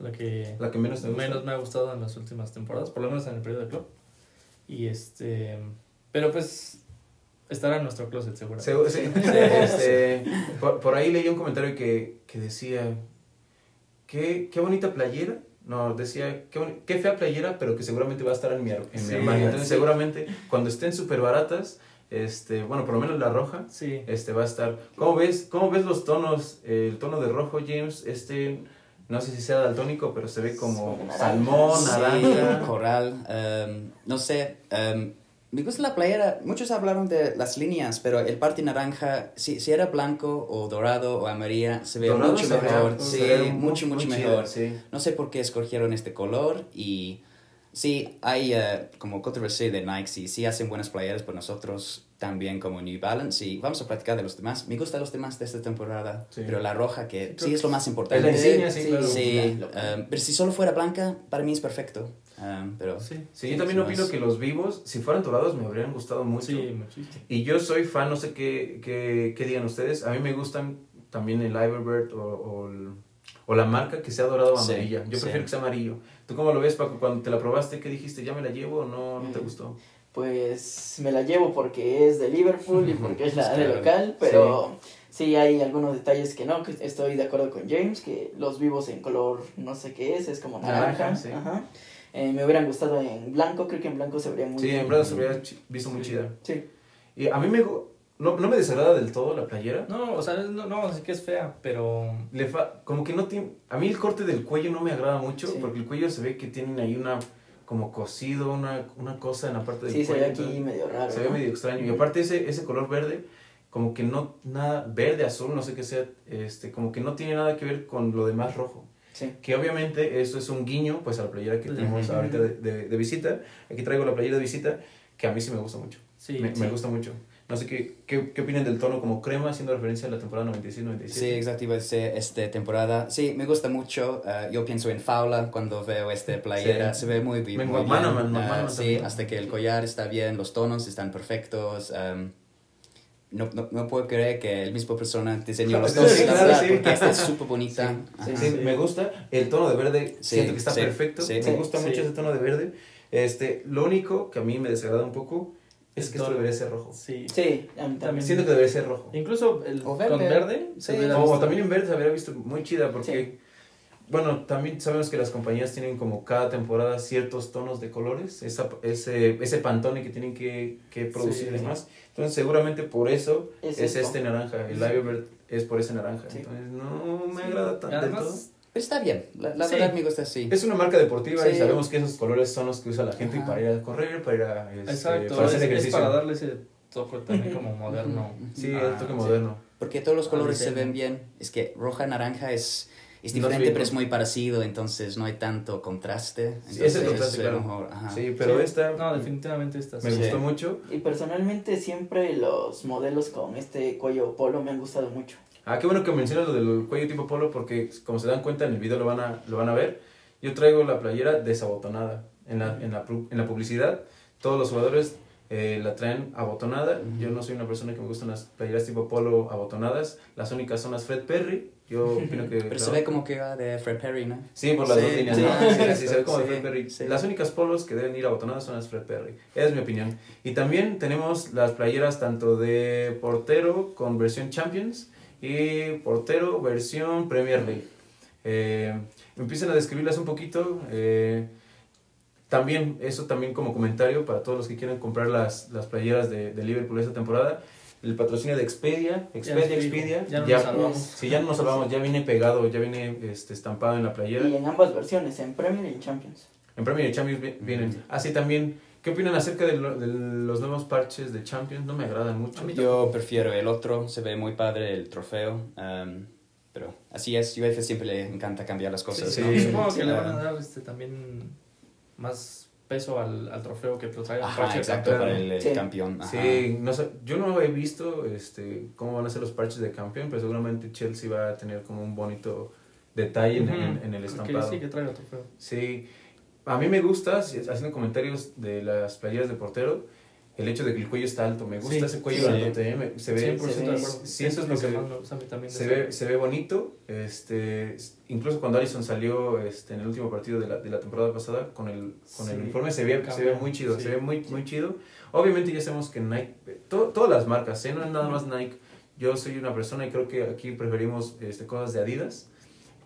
la que La que menos te gusta. menos me ha gustado en las últimas temporadas, por lo menos en el periodo de club. Y este. Pero pues. Estará en nuestro closet, seguro. Se- sí, este, por, por ahí leí un comentario que, que decía, ¿qué, qué bonita playera. No, decía, qué, qué fea playera, pero que seguramente va a estar en mi, ar- en mi armario. Entonces, sí. seguramente, cuando estén súper baratas, este, bueno, por lo menos la roja, Sí. este, va a estar... ¿Cómo ves, cómo ves los tonos? El tono de rojo, James, este, no sé si sea daltónico, pero se ve como naranja. salmón, Sí, naranja. coral, em, no sé. em, me gusta la playera. Muchos hablaron de las líneas, pero el parte naranja, si, si era blanco o dorado o amarilla, se ve Dorado mucho se mejor. se Sí, ve mucho, mucho muy chida, mejor. sí. No sé por qué escogieron este color y sí, hay eh, como controversia de Nike, sí, sí hacen buenas playeras, pero nosotros también como New Balance y vamos a platicar de los demás. Me gustan los demás de esta temporada, Sí. pero la roja que Sí, sí es lo más Es importante. la insignia, sí, claro. Sí, em, pero si solo fuera blanca, para mí es perfecto. Em, pero Sí. Sí, yo también Sí, opino más. que los vivos, si fueran dorados, me habrían gustado mucho. Sí, muchísimo. Y yo soy fan, no sé qué, qué, qué digan ustedes. A mí me gustan también el Iverbird o, o, el- o la marca que sea dorado o Sí, amarilla. Yo sí. prefiero que sea amarillo. ¿Tú cómo lo ves, Paco? Cuando te la probaste, ¿qué dijiste? ¿Ya me la llevo o no, no te Mm. gustó? Pues me la llevo porque es de Liverpool y porque es la de Claro. local, pero sí. hay algunos detalles que no, que estoy de acuerdo con James, que los vivos en color no sé qué es, es como naranja. Naranja, sí. ajá. Eh, me hubieran gustado en blanco, creo que en blanco se vería muy Sí, bien. en verdad se hubiera chi- visto muy Sí. chida. Sí, Y a mí me, no, no me desagrada del todo la playera. No, o sea, no, no, así que es fea, pero. Le fa- como que no tiene... A mí el corte del cuello no me agrada mucho Sí. porque el cuello se ve que tienen ahí una... Como cosido, una, una cosa en la parte del sí se cuello. ve aquí entonces- medio raro. Se ve ¿no? medio extraño. Y aparte ese, ese color verde, como que no, nada, verde, azul, no sé qué sea, este, como que no tiene nada que ver con lo demás rojo. Sí. Que obviamente eso es un guiño, pues a la playera que tenemos ahorita de, de, de visita. Aquí traigo la playera de visita, que a mí sí me gusta mucho. Sí, me, sí. me gusta mucho. No sé qué, qué, qué opinan del tono como crema, haciendo referencia a la temporada 96-97. Sí, exacto, iba a decir, esta temporada. Sí, me gusta mucho. eh, yo pienso en Faula cuando veo esta playera. Sí. Se ve muy, muy bien. McManaman, Eh, McManaman sí, también. hasta que el collar está bien, los tonos están perfectos. em, no, no, no puedo creer que el mismo persona diseñó los Sí, dos. claro, sí. Porque esta es súper bonita. Sí. Sí, me gusta. El tono de verde, Sí, siento que está sí, perfecto. sí. me Sí, gusta sí. mucho ese tono de verde. Este, lo único que a mí me desagrada un poco es que esto debería ser rojo. Sí. Sí, a mí también. Siento que debería ser rojo. Incluso el, O con verde. verde se Sí. O visto- también en verde se habría visto muy chida porque, Sí. bueno, también sabemos que las compañías tienen como cada temporada ciertos tonos de colores, esa, ese, ese pantone que tienen que, que producir y Sí. demás. Entonces seguramente por eso Es es, este naranja, el Sí. Iverbird es por ese naranja. Sí. Entonces no me Sí. agrada tanto. Está bien. La, la Sí. verdad me gusta así. Es una marca deportiva y Sí. sabemos que esos colores son los que usa la gente Ajá. para ir a correr, para ir a, este, exacto, para hacer es, es ejercicio. para darle ese toque también como moderno. Sí, Ah, el toque sí. moderno. Porque todos los Ah, colores se diseño. ven bien. Es que roja, naranja es, es No diferente, es pero es muy parecido, entonces no hay tanto contraste. Sí, ese es Entonces, contraste, se ve claro. mejor, ajá. Sí, pero Sí. esta No, definitivamente esta me sí. gustó Sí. mucho. Y personalmente siempre los modelos con este cuello polo me han gustado mucho. Ah, qué bueno que mencionas lo del cuello tipo polo porque como se dan cuenta en el video lo van a, lo van a ver. Yo traigo la playera desabotonada. En la, en la, en la publicidad todos los jugadores eh, la traen abotonada. Yo no soy una persona que me gustan las playeras tipo polo abotonadas. Las únicas son las Fred Perry. Yo opino que... Pero se ve como que va de Fred Perry, ¿no? Sí, por las Sí, dos líneas. sí. ¿no? Sí, sí, se ve como de Fred Perry. Las únicas polos que deben ir abotonadas son las Fred Perry. Esa es mi opinión. Y también tenemos las playeras tanto de portero con versión Champions y portero versión Premier League. Eh, empiezan a describirlas un poquito. eh, también, eso también como comentario para todos los que quieran comprar las, las playeras de, de Liverpool esta temporada. El patrocinio de Expedia, Expedia. Expedia. Ya no ya- nos salvamos. Sí, ya no nos salvamos, ya viene pegado, ya viene este, estampado en la playera. Y en ambas versiones, en Premier y en Champions. En Premier y Champions vi- vienen. Así también, ¿qué opinan acerca de, lo- de los nuevos parches de Champions? No me agradan mucho. Yo prefiero el otro, se ve muy padre el trofeo. um, pero así es, UEFA siempre le encanta cambiar las cosas. Sí, ¿no? sí. Supongo que le Ah, van a dar este, también más peso al, al trofeo que lo traiga Ajá, parche exacto, campeón. para el, el Sí. campeón. Ajá. Sí, no sé, yo no he visto este, cómo van a ser los parches de campeón, pero seguramente Chelsea va a tener como un bonito detalle en, en- en el Que estampado. sí, que traiga trofeo. Sí, a mí me gusta, haciendo comentarios de las playeras de portero, el hecho de que el cuello está alto. Me gusta Sí, ese cuello sí. ¿eh? Me- se ve, 100% se de ve- acuerdo. sí, eso es lo que se- me ve, se ve bonito. Este, incluso cuando Allison salió este, en el último partido de la, de la temporada pasada con el, con el uniforme, se ve, se ve muy chido, se ve muy, muy chido. Obviamente ya sabemos que Nike, to- todas las marcas, ¿eh? no es nada más Nike. Yo soy una persona y creo que aquí preferimos este, cosas de Adidas,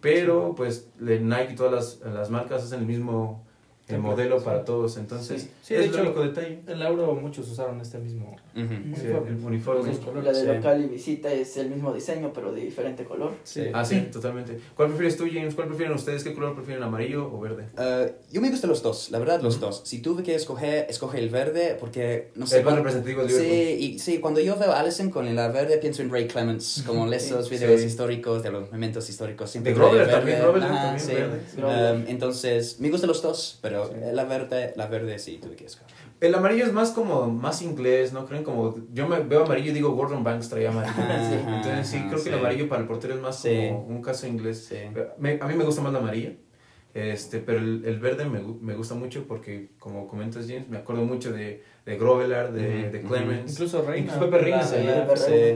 pero pues Nike y todas las, las marcas hacen el mismo el modelo sí. para todos, entonces Sí. Sí, de es el hecho, único detalle. En la Euro muchos usaron este mismo. Ujú. Sí, uniforme. el uniforme. La de Sí. local y visita es el mismo diseño, pero de diferente color. Sí. Ah, sí, totalmente. ¿Cuál prefieres tú, James? ¿Cuál prefieren ustedes? ¿Qué color prefieren, amarillo o verde? Eh, yo me gustan los dos, la verdad los dos. Si tuve que escoger, escoge el verde porque no sé. el más representativo de Liverpool. Sí, y, sí, cuando yo veo a Allison con el verde pienso en Ray Clements, como esos videos Sí. históricos, de los momentos históricos. Siempre De verde. también, Groveler Ajá, también, sí. verde. Um, entonces, me gustan los dos, pero Sí. eh, la verde, la verde sí tuve que escoger. El amarillo es más como, más inglés, ¿no creen? Como, yo me veo amarillo y digo Gordon Banks traía amarillo. Ajá, Entonces sí, ajá, creo que el sí. amarillo para el portero es más Sí. como un caso inglés. Sí. Me- a mí me gusta más la amarilla, este, pero el, el verde me, me gusta mucho porque, como comentas James, me acuerdo mucho de, de Grovelar, de, de. Clemens. Incluso Reina. Incluso Pepe Reina sí.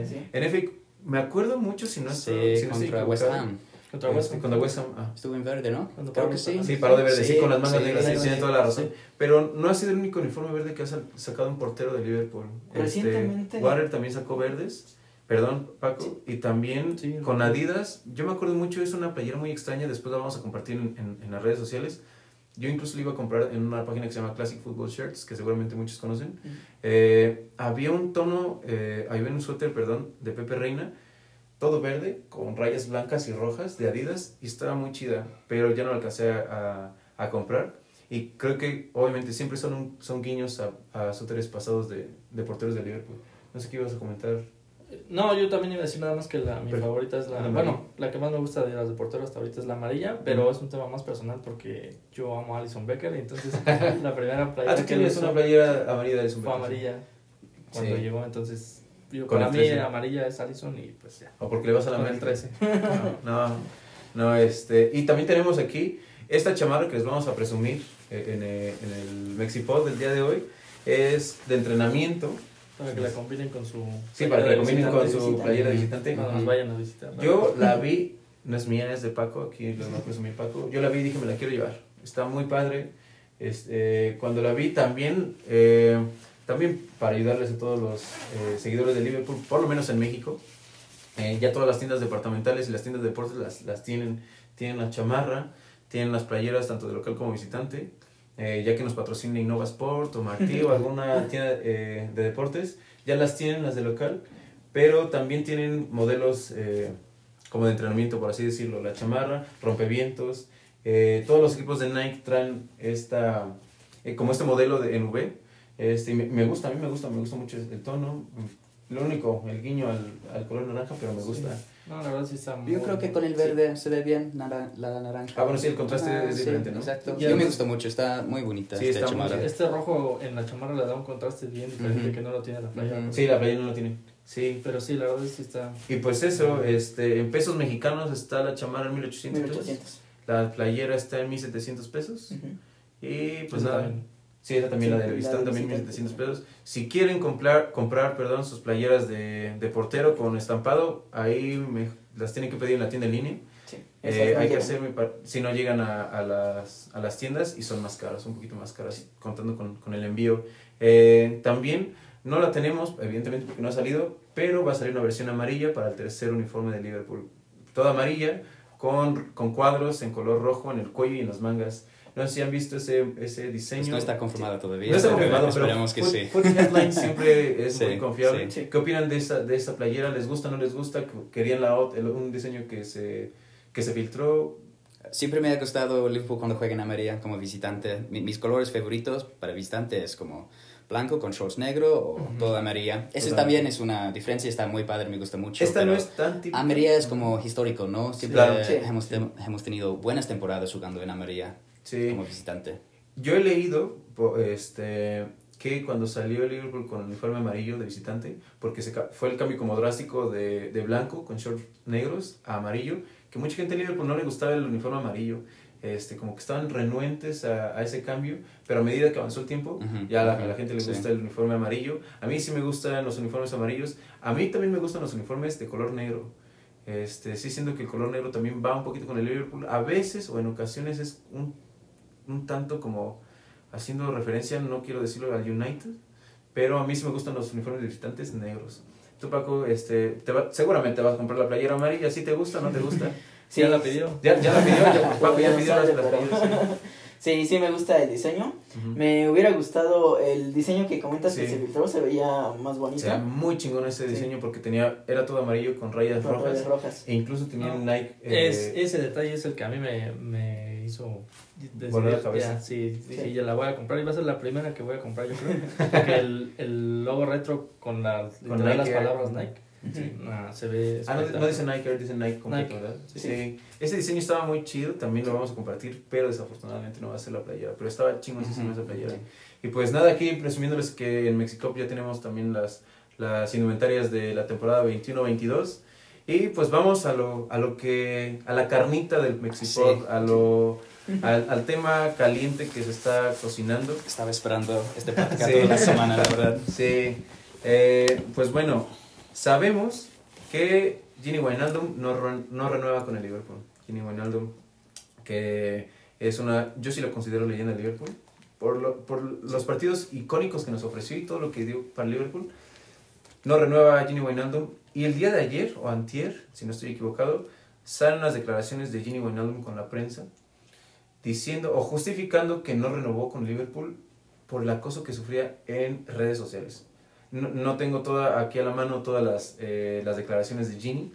sí. En efecto, me acuerdo mucho, si no, Sí, si no estoy contra West Ham. Contra West este, Ham. contra West Ham, ah. Estuvo en verde, ¿no? Cuando Creo que sí. Sí, paró de verde, sí, Sí, con las mangas sí, negras, sí, tiene toda la razón. Sí. Pero no ha sido el único uniforme verde que ha sacado un portero de Liverpool. Recientemente. Este, Warner también sacó verdes, perdón, Paco, y también Sí, con. Adidas. Yo me acuerdo mucho, es una playera muy extraña, después la vamos a compartir en, en- en las redes sociales. Yo incluso la iba a comprar en una página que se llama Classic Football Shirts, que seguramente muchos conocen. Eh, había un tono, eh, había un suéter, perdón, de Pepe Reina, todo verde, con rayas blancas y rojas de Adidas, y estaba muy chida, pero ya no la alcancé a, a- a comprar. Y creo que, obviamente, siempre son, un- son guiños a, a suéteres pasados de, de porteros de Liverpool. No sé qué ibas a comentar. No, yo también iba a decir nada más que la, mi Pero- favorita es la. la. Bueno, la que más me gusta de las de portero hasta ahorita es la amarilla, pero Ujú. es un tema más personal porque yo amo a Alison Becker y entonces la primera playera Ah, tú tienes una playera amarilla de su fue amarilla cuando Sí. llegó, entonces yo, Con para mí 13. amarilla es Alison y pues ya. O porque le vas a la el América. 13. No, no, no, este. Y también tenemos aquí esta chamarra que les vamos a presumir eh, en, eh, en el Mexipod del día de hoy. Es de entrenamiento. Para que la combinen con su. Sí, para que la combinen con su playera de visitante. Cuando nos vayan a visitar. ¿no? Yo la vi, no es mía, es de Paco, aquí les voy a presumir Paco. Yo la vi y dije, me la quiero llevar. Está muy padre. Este, cuando la vi también, eh, también para ayudarles a todos los eh, seguidores de Liverpool, por lo menos en México, eh, ya todas las tiendas departamentales y las tiendas de deportes las, las tienen, tienen la chamarra, tienen las playeras tanto de local como visitante. Eh, ya que nos patrocina Innova Sport o Martí o alguna tienda de deportes, ya las tienen las de local, pero también tienen modelos como de entrenamiento, por así decirlo, la chamarra, rompevientos, todos los equipos de Nike traen esta, como este modelo de, en V, este, me, me gusta, a mí me gusta, me gusta mucho el tono, lo único, el guiño al, al color naranja, pero me gusta. No, la verdad sí está muy. Yo creo que con el verde se ve bien nara- la naranja. Ah, bueno, sí, el contraste Ah, es sí, diferente, ¿no? Exacto. Y Yo me gusta mucho, está muy bonita Sí, esta está muy chamarra. chida. Este rojo en la chamarra le da un contraste bien diferente Ujú. que no lo tiene la playera. Ujú. Sí, la playera no lo tiene. Sí. Pero sí, la verdad sí está. Y pues eso, este, en pesos mexicanos está la chamarra en 1800 pesos. 1800. La playera está en 1700 pesos. Ujú. Y pues nada. también. Sí, esa también Sí, la de la visitante, de también visitante. 1700 pesos. Si quieren comprar, comprar perdón, sus playeras de, de portero con estampado, ahí me- las tienen que pedir en la tienda en línea. Sí. Eh, hay que hacer, si no llegan a, a las, a las tiendas y son más caras, un poquito más caras, contando con, con el envío. Eh, también no la tenemos, evidentemente porque no ha salido, pero va a salir una versión amarilla para el tercer uniforme de Liverpool. Toda amarilla, con, con cuadros en color rojo en el cuello y en las mangas. No sé si han visto ese, ese diseño. Pues no está confirmada todavía. No está pero confirmado, pero esperemos que sí. Foot Headline siempre es Sí, muy confiable. sí. ¿Qué opinan de esa, de esa playera? ¿Les gusta, no les gusta? ¿Querían la, un diseño que se, que se filtró? Siempre me ha gustado Liverpool cuando juega en amarilla como visitante. Mi- mis colores favoritos para visitante es como blanco con shorts negro o toda amarilla. Ese Toda también amarilla. es una diferencia, está muy padre, me gusta mucho. Esta no pero es tan típica. Amarilla es como histórico, ¿no? Siempre claro, sí. hemos, hemos tenido buenas temporadas jugando en amarilla Sí. como visitante. yo he leído este, que cuando salió el Liverpool con el uniforme amarillo de visitante, porque se, fue el cambio como drástico de, de blanco con shorts negros a amarillo, que mucha gente en Liverpool no le gustaba el uniforme amarillo, este, como que estaban renuentes a, a ese cambio, pero a medida que avanzó el tiempo, Ujú, ya a la, a la gente le sí. gusta el uniforme amarillo. A mí sí me gustan los uniformes amarillos. A mí también me gustan los uniformes de color negro. Este, sí siento que el color negro también va un poquito con el Liverpool. A veces o en ocasiones es un, un tanto como haciendo referencia, no quiero decirlo al United, pero a mí sí me gustan los uniformes de visitantes negros. Tú, Paco, este, te va- seguramente vas a comprar la playera amarilla. ¿Sí te gusta no te gusta? Sí, ya la pidió. ¿Ya, ya la pidió? Ya, Paco ya pidió las, playeras. Sí, sí me gusta el diseño. Ujú. Me hubiera gustado el diseño que comentas que Sí. se filtró, se veía más bonito. O sea, muy chingón ese Sí. diseño porque tenía, era todo amarillo con rayas con rojas. rayas rojas. E incluso tenía No, Nike. eh, Es, ese detalle es el que a mí me, me hizo decidir, Volar la cabeza. ya, sí, dije, Sí. ya la voy a comprar y va a ser la primera que voy a comprar, yo creo. Porque el, el logo retro con, la, Con literal, las Nike. palabras Nike, Sí. nah, se ve Ah, no, no dice Nike, dice Nike completo, Nike. ¿verdad? Sí. Sí. Ese diseño estaba muy chido, también lo vamos a compartir, pero desafortunadamente no va a ser la playera. Pero estaba chingosísima esa playera. Y pues nada, aquí presumiéndoles que en Mexicop ya tenemos también las, las indumentarias de la temporada 21-22. Y pues vamos a lo, a lo que, a la carnita del Mexicop, Sí. a lo, al, al tema caliente que se está cocinando. Estaba esperando este plática Sí. toda la semana, la verdad. Sí, eh, pues bueno, sabemos que Ginny Wijnaldum no, ren- no renueva con el Liverpool. Ginny Wijnaldum, que es una, yo sí lo considero leyenda de Liverpool, por, lo- por los partidos icónicos que nos ofreció y todo lo que dio para el Liverpool. No renueva a Ginny Wijnaldum y el día de ayer o antier, si no estoy equivocado, salen las declaraciones de Ginny Wijnaldum con la prensa diciendo o justificando que no renovó con Liverpool por el acoso que sufría en redes sociales. No, no tengo toda, aquí a la mano todas las, eh, las declaraciones de Ginny,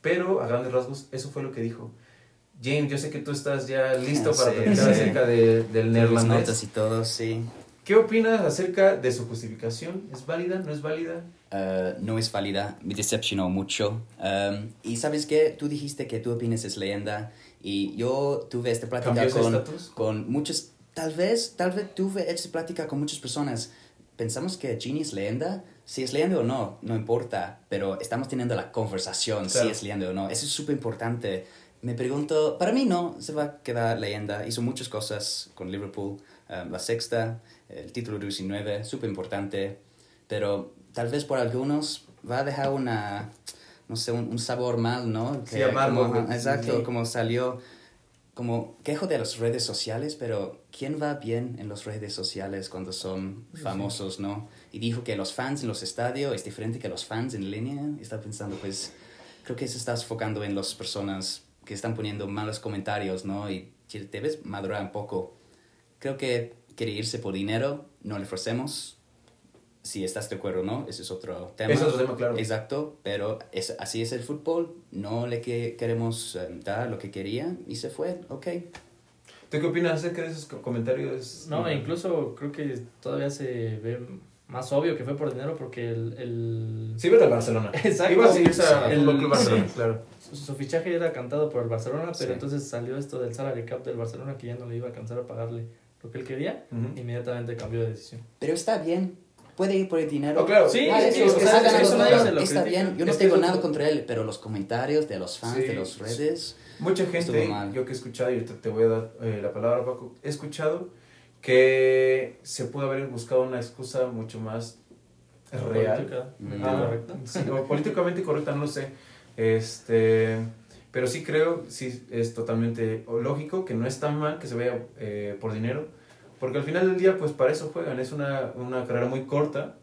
pero a grandes rasgos eso fue lo que dijo. James, yo sé que tú estás ya listo para Sí, platicar sí. acerca de- del neerlandés. notas y todo, sí. ¿Qué opinas acerca de su justificación? ¿Es válida? ¿No es válida? Eh, no es válida, me decepcionó mucho. Um, y sabes qué, tú dijiste que tu opinión es leyenda y yo tuve esta plática ¿Cambió ese con, con muchos, tal vez, tal vez tuve esta plática con muchas personas. Pensamos que Ginny es leyenda, si es leyenda o no, no importa, pero estamos teniendo la conversación Claro. si es leyenda o no. Eso es súper importante. Me pregunto, para mí no, se va a quedar leyenda. Hizo muchas cosas con Liverpool, um, la sexta, el título de 19, súper importante, pero tal vez por algunos va a dejar una, no sé, un, un sabor mal, ¿no? Sí, amargo, como- exacto, Sí. como salió, como quejo de las redes sociales, pero ¿quién va bien en las redes sociales cuando son famosos, no? Y dijo que los fans en los estadios es diferente que los fans en línea. Y estaba pensando, pues, creo que se está enfocando en las personas que están poniendo malos comentarios, ¿no? Y que debes madurar un poco. Creo que quiere irse por dinero, no le forcemos. Si estás de acuerdo o no, ese es otro tema. Es otro tema, claro. Exacto, pero es, así es el fútbol. No le que, queremos eh, dar lo que quería y se fue, ok. ¿Tú qué opinas acerca de esos co- comentarios? No, e incluso creo que todavía se ve más obvio que fue por dinero porque el, el Sí, vete al Barcelona. Exacto. Iba a seguirse El- Club Barcelona, sí. claro. su, su fichaje era cantado por el Barcelona, pero Sí. entonces salió esto del salary cap del Barcelona que ya no le iba a alcanzar a pagarle lo que él quería, inmediatamente cambió de decisión. Pero está bien, puede ir por el dinero. Oh, claro. Sí, Ah, sí, eso, sí, es o que sea, ha ganado eso dinero, nadie se lo está bien, yo no Es que tengo nada contra él, pero los comentarios de los fans Sí. de las redes, Mucha gente, mal. yo que he escuchado, y te, te voy a dar eh, la palabra, Paco, he escuchado que se pudo haber buscado una excusa mucho más real. Políticamente. Ah, correcta. sí, o políticamente correcta, no lo sé. Este, pero sí creo, sí es totalmente lógico que no es tan mal que se vaya eh, por dinero, porque al final del día, pues para eso juegan. Es una, una carrera muy corta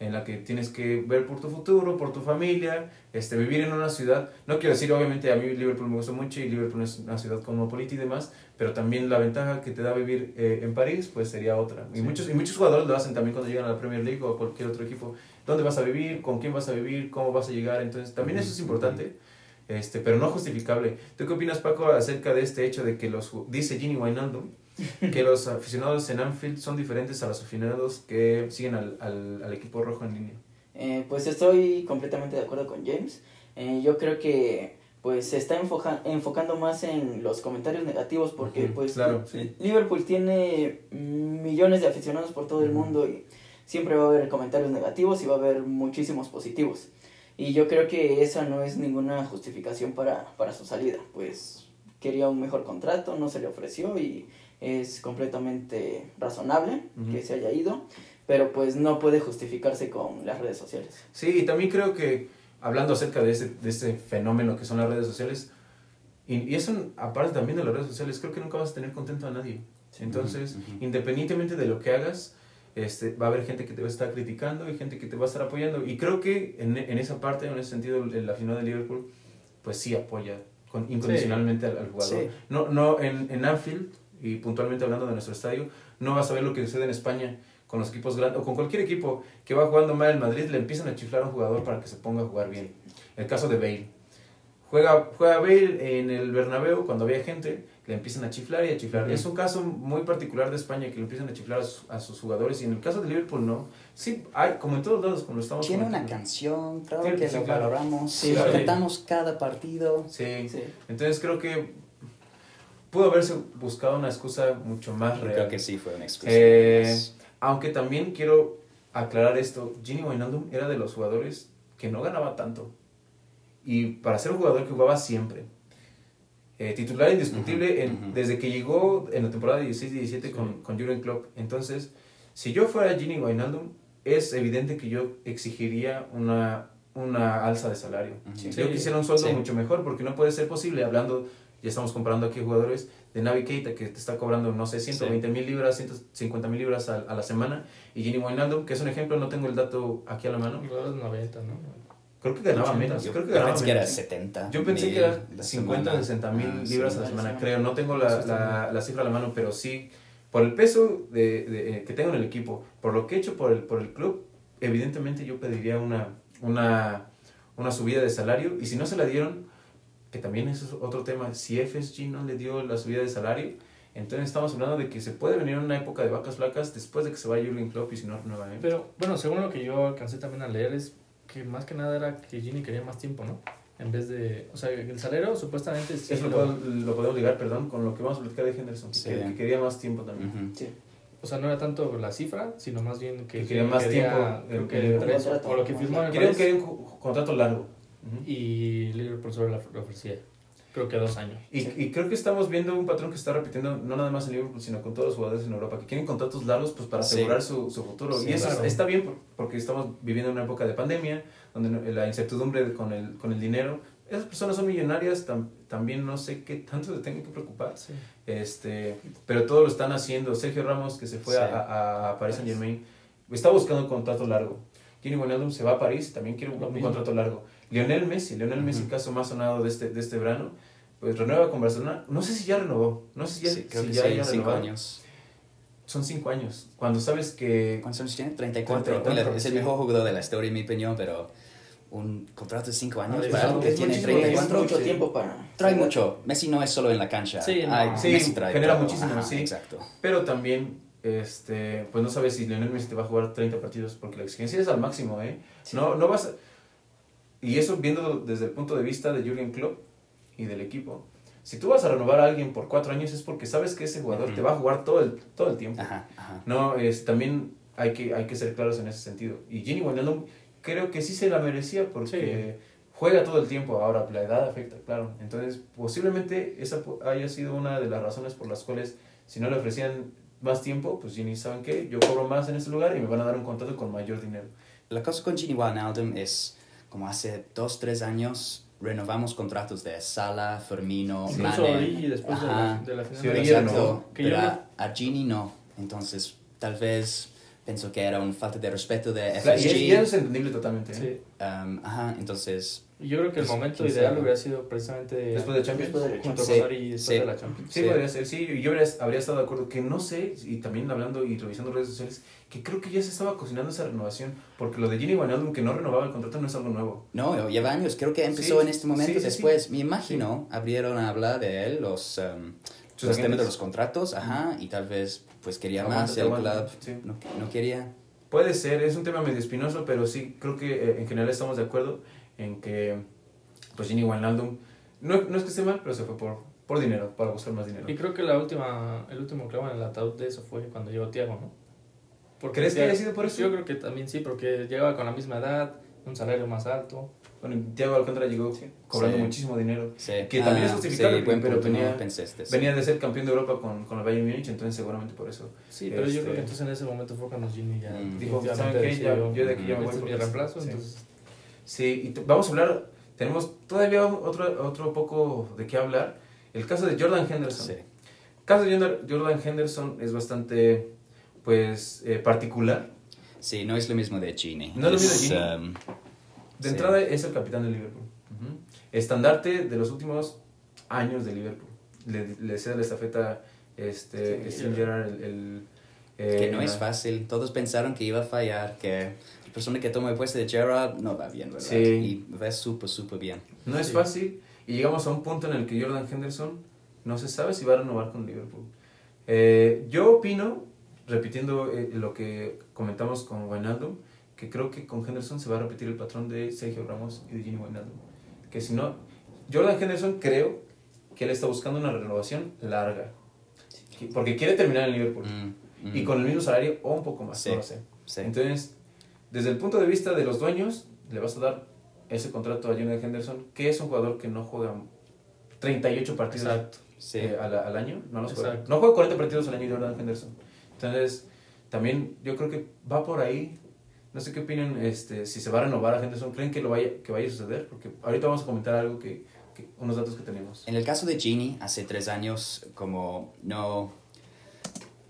en la que tienes que ver por tu futuro, por tu familia, este, vivir en una ciudad. No quiero decir, obviamente, a mí Liverpool me gusta mucho y Liverpool es una ciudad cosmopolita y demás, pero también la ventaja que te da vivir eh, en París, pues sería otra. Y, Sí. muchos, y muchos jugadores lo hacen también cuando llegan a la Premier League o a cualquier otro equipo. ¿Dónde vas a vivir? ¿Con quién vas a vivir? ¿Cómo vas a llegar? Entonces, también eso es importante, este, pero no justificable. ¿Tú qué opinas, Paco, acerca de este hecho de que los, dice Ginny Wijnaldum, que los aficionados en Anfield son diferentes a los aficionados que siguen al, al, al equipo rojo en línea? Eh, pues estoy completamente de acuerdo con James. Eh, yo creo que pues se está enfoca- enfocando más en los comentarios negativos porque pues claro, sí. Liverpool tiene millones de aficionados por todo el mundo y siempre va a haber comentarios negativos y va a haber muchísimos positivos. Y yo creo que esa no es ninguna justificación para, para su salida, pues quería un mejor contrato, no se le ofreció y es completamente razonable Ujú. que se haya ido, pero pues no puede justificarse con las redes sociales. Sí, y también creo que hablando acerca de ese, de ese fenómeno que son las redes sociales, y, y eso aparte también de las redes sociales, creo que nunca vas a tener contento a nadie. Entonces, Ujú, ujú. independientemente de lo que hagas, este, va a haber gente que te va a estar criticando y gente que te va a estar apoyando. Y creo que en, en esa parte, en ese sentido, el aficionado de Liverpool, pues sí apoya con, incondicionalmente al, al jugador. Sí. No, no, en, en Anfield, y puntualmente hablando de nuestro estadio, no vas a ver lo que sucede en España con los equipos grandes, o con cualquier equipo que va jugando mal en Madrid, le empiezan a chiflar a un jugador para que se ponga a jugar bien. El caso de Bale. Juega, juega Bale en el Bernabéu cuando había gente, le empiezan a chiflar y a chiflar. Ujú. Es un caso muy particular de España que le empiezan a chiflar a, su- a sus jugadores y en el caso de Liverpool no. Sí, hay, como en todos lados, como lo estamos Tiene una canción, claro Tiene- que sí, lo claro. valoramos, Sí, lo claro. cantamos cada partido. Sí. Sí. Entonces creo que pudo haberse buscado una excusa mucho más real. creo que sí fue una excusa. Eh. Aunque también quiero aclarar esto, Gini Wijnaldum era de los jugadores que no ganaba tanto. Y para ser un jugador que jugaba siempre. Eh, titular indiscutible en- desde que llegó en la temporada 16-17 con, con Jurgen Klopp. Entonces, si yo fuera Gini Wijnaldum, es evidente que yo exigiría una, una alza de salario. Ujú. Yo quisiera un sueldo Sí. mucho mejor porque no puede ser posible, hablando, ya estamos comparando aquí jugadores de Navi Keita que te está cobrando, no sé, 120 mil libras, 150 mil libras a, a la semana, y Gini Wijnaldum, que es un ejemplo, no tengo el dato aquí a la mano, Jugadores de 90, ¿no? Creo que ganaba 80. menos, Yo, creo que yo ganaba pensé que era menos. 70. Yo pensé mil que era la 50 semana. 60 mil Ah, libras sí. a la semana, sí. creo, no tengo la, la, la cifra a la mano, pero sí, por el peso de, de- eh, que tengo en el equipo, por lo que he hecho por el, por el club, evidentemente yo pediría una, una, una subida de salario, y si no se la dieron, que también eso es otro tema, si FSG no le dio la subida de salario, entonces estamos hablando de que se puede venir una época de vacas flacas después de que se vaya Jurgen Klopp y si no renueva. Pero bueno, según lo que yo alcancé también a leer es que más que nada era que Gini quería más tiempo, ¿no? En vez de, o sea, el salero supuestamente sí Eso lo, lo- puedo- lo podemos ligar, perdón, con lo que vamos a platicar de Henderson, que- Sí. que, quería más tiempo también. Sí. o sea, no era tanto la cifra, sino más bien que, Que quería más tiempo creo que el tres, contrato. o lo que firmó parece, querían un contrato largo. Y Liverpool solo le ofrecía, creo que dos años. Y, y creo que estamos viendo un patrón que está repitiendo no nada más en Liverpool, sino con todos los jugadores en Europa, que quieren contratos largos pues para Sí. asegurar su, su futuro. Sí, y eso claro. está bien por- porque estamos viviendo una época de pandemia, donde la incertidumbre con el, con el dinero. Esas personas son millonarias, tam- también no sé qué tanto se tengan que preocupar. Este, pero todo lo están haciendo. Sergio Ramos, que se fue a, a, a Paris Saint Germain, está buscando un contrato largo. Gini Wijnaldum se va a París, también quiere un, contrato largo. Lionel Messi, Lionel Messi, Ujú. caso más sonado de este, de este verano, pues renueva con Barcelona. No sé si ya renovó, no sé si ya, Sí, creo si que ya sí, cinco renovado. años. Son cinco años. Cuando sabes que... ¿Cuántos años tiene? 34. 34, Bueno, es el mejor jugador de la historia, en mi opinión, pero un contrato de 5 años para es algo que tiene tiempo. 34. Es mucho tiempo para... Trae mucho. Messi no es solo en la cancha. Sí, no. Ay, Sí, Messi trae genera todo. muchísimo, Ajá, sí. Exacto. Pero también, este, pues no sabes si Lionel Messi te va a jugar 30 partidos, porque la exigencia es al máximo, ¿eh? Sí. No, no vas a- Y eso viendo desde el punto de vista de Jürgen Klopp y del equipo. Si tú vas a renovar a alguien por cuatro años es porque sabes que ese jugador Ujú. te va a jugar todo el, todo el tiempo. Ajá, ajá. No, es, también hay que, hay que ser claros en ese sentido. Y Gini Wijnaldum creo que sí se la merecía porque juega todo el tiempo. Ahora, la edad afecta, claro. Entonces, posiblemente esa haya sido una de las razones por las cuales, si no le ofrecían más tiempo, pues Gini, ¿saben qué? Yo cobro más en este lugar y me van a dar un contrato con mayor dinero. La cosa con Gini Wijnaldum es, como hace dos, tres años, renovamos contratos de Sala, Firmino, Incluso Mane. Origi después de la, Ajá. de la final Sí, de la que pero yo a, a Gini no. Entonces, tal vez pensó que era una falta de respeto de y, FSG. y eso es entendible totalmente. ¿eh? Sí. Um, ajá, entonces, Y yo creo que el Pues, momento quién ideal sabe. hubiera sido precisamente Después de Champions. Después de la junto Sí, con Ori después sí. de la Champions. Sí, Sí. podría ser, sí. y Yo habría, habría estado de acuerdo que no sé, y también hablando y revisando redes sociales, que creo que ya se estaba cocinando esa renovación, porque lo de Gini Wijnaldum que no renovaba el contrato no es algo nuevo. no, lleva años. Creo que empezó Sí, en este momento. sí, sí, Después, me imagino, abrieron a hablar de él los, um, los temas de los contratos. Ajá, y tal vez pues quería Aguanta, más. El aguanta, club sí. no, no quería. Puede ser, es un tema medio espinoso, pero sí creo que eh, en general estamos de acuerdo en que pues Gini Wijnaldum no, no es que esté mal, pero se fue por, por dinero, para buscar más dinero. Y creo que la última, el último clavo en el ataúd de eso fue cuando llegó Tiago, ¿no? Porque ¿Crees que haya sido por eso? Yo creo que también sí, porque llegaba con la misma edad, un salario más alto. Bueno, Thiago Alcántara llegó Sí. cobrando Sí. muchísimo dinero. Sí. Que también es justificable, sí, buen pero venía- pensaste. sí. Venía de ser campeón de Europa con, con el Bayern Múnich, entonces seguramente por eso. Sí, pero yo Este- creo que entonces en ese momento fue cuando Gini ya Mm. Dijo, ¿saben qué? Ya- decidió, yo de aquí ya me voy este es mi reemplazo, sí. entonces... Sí, y vamos a hablar, tenemos todavía otro, otro poco de qué hablar. El caso de Jordan Henderson. Sí. El caso de Jordan- Henderson es bastante, pues, eh, particular. Sí, no es lo mismo de Gini. No es lo mismo de Gini. um, De Sí. entrada es el capitán de Liverpool. Ujú. Estandarte de los últimos años de Liverpool. Le, le cede la estafeta este, Sí, Gerrard, el... el, que eh, no es fácil. Todos pensaron que iba a fallar, que la persona que toma el puesto de Gerrard no va bien, ¿verdad? Sí. Y va súper, súper bien. No es fácil y llegamos a un punto en el que Jordan Henderson no se sabe si va a renovar con Liverpool. Eh, yo opino, repitiendo eh, lo que comentamos con Wijnaldum, que creo que con Henderson se va a repetir el patrón de Sergio Ramos y de Gini Wijnaldum. Que si no, Jordan Henderson creo que él está buscando una renovación larga. Porque quiere terminar en Liverpool. Mm, mm. Y con el mismo salario o un poco más, Sí. no lo sé. Sí. Entonces, desde el punto de vista de los dueños, le vas a dar ese contrato a Jordan Henderson, que es un jugador que no juega 38 partidos Exacto. Sí. eh, al, al año. No, los juega. No juega 40 partidos al año Jordan Henderson. Entonces, también yo creo que va por ahí. No sé qué opinan, este, si se va a renovar a Henderson. ¿Creen que, lo vaya, que vaya a suceder? Porque ahorita vamos a comentar algo que, que unos datos que tenemos. En el caso de Gini, hace tres años, como no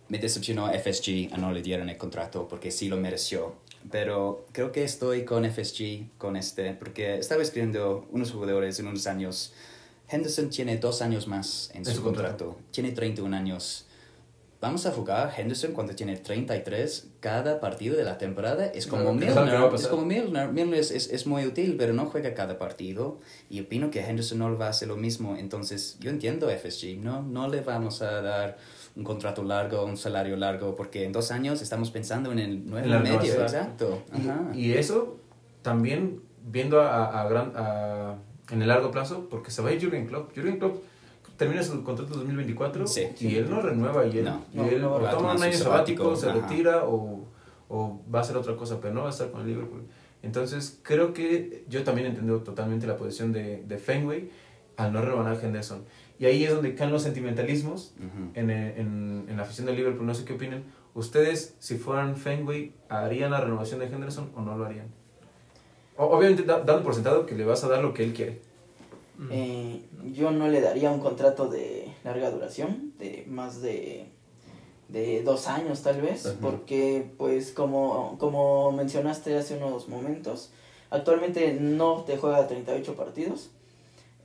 me decepcionó FSG a no le dieron el contrato porque sí lo mereció. Pero creo que estoy con FSG, con este, porque estaba escribiendo unos jugadores en unos años. Henderson tiene dos años más en, su, contrato. Tiene 31 años. Vamos a jugar Henderson cuando tiene 33 cada partido de la temporada. Es como Milner. Es como Milner. Milner es, es, es muy útil, pero no juega cada partido. Y opino que Henderson no va a hacer lo mismo. Entonces, yo entiendo FSG. No, no le vamos a dar un contrato largo, un salario largo, porque en dos años estamos pensando en el nuevo En medio. Exacto. Ajá. Y, y eso también viendo a, a gran, a- en el largo plazo, porque se va a ir Jurgen Klopp. Jurgen Klopp termina su contrato en 2024 Sí. y él no renueva y él, No. y No, él no va o a toma un año sabático, sabático, se ajá. retira o, o va a hacer otra cosa, pero no va a estar con el Liverpool. Entonces creo que yo también entiendo totalmente la posición de, de Fenway al no renovar a Henderson. Y ahí es donde caen los sentimentalismos en, eh, en, en la afición de Liverpool, no sé qué opinan. ¿Ustedes, si fueran Fenway, harían la renovación de Henderson o no lo harían? O- obviamente, da- dando por sentado que le vas a dar lo que él quiere. Mm. Eh, yo no le daría un contrato de larga duración, de más de, de dos años tal vez, porque pues como, como mencionaste hace unos momentos, actualmente no te juega 38 partidos,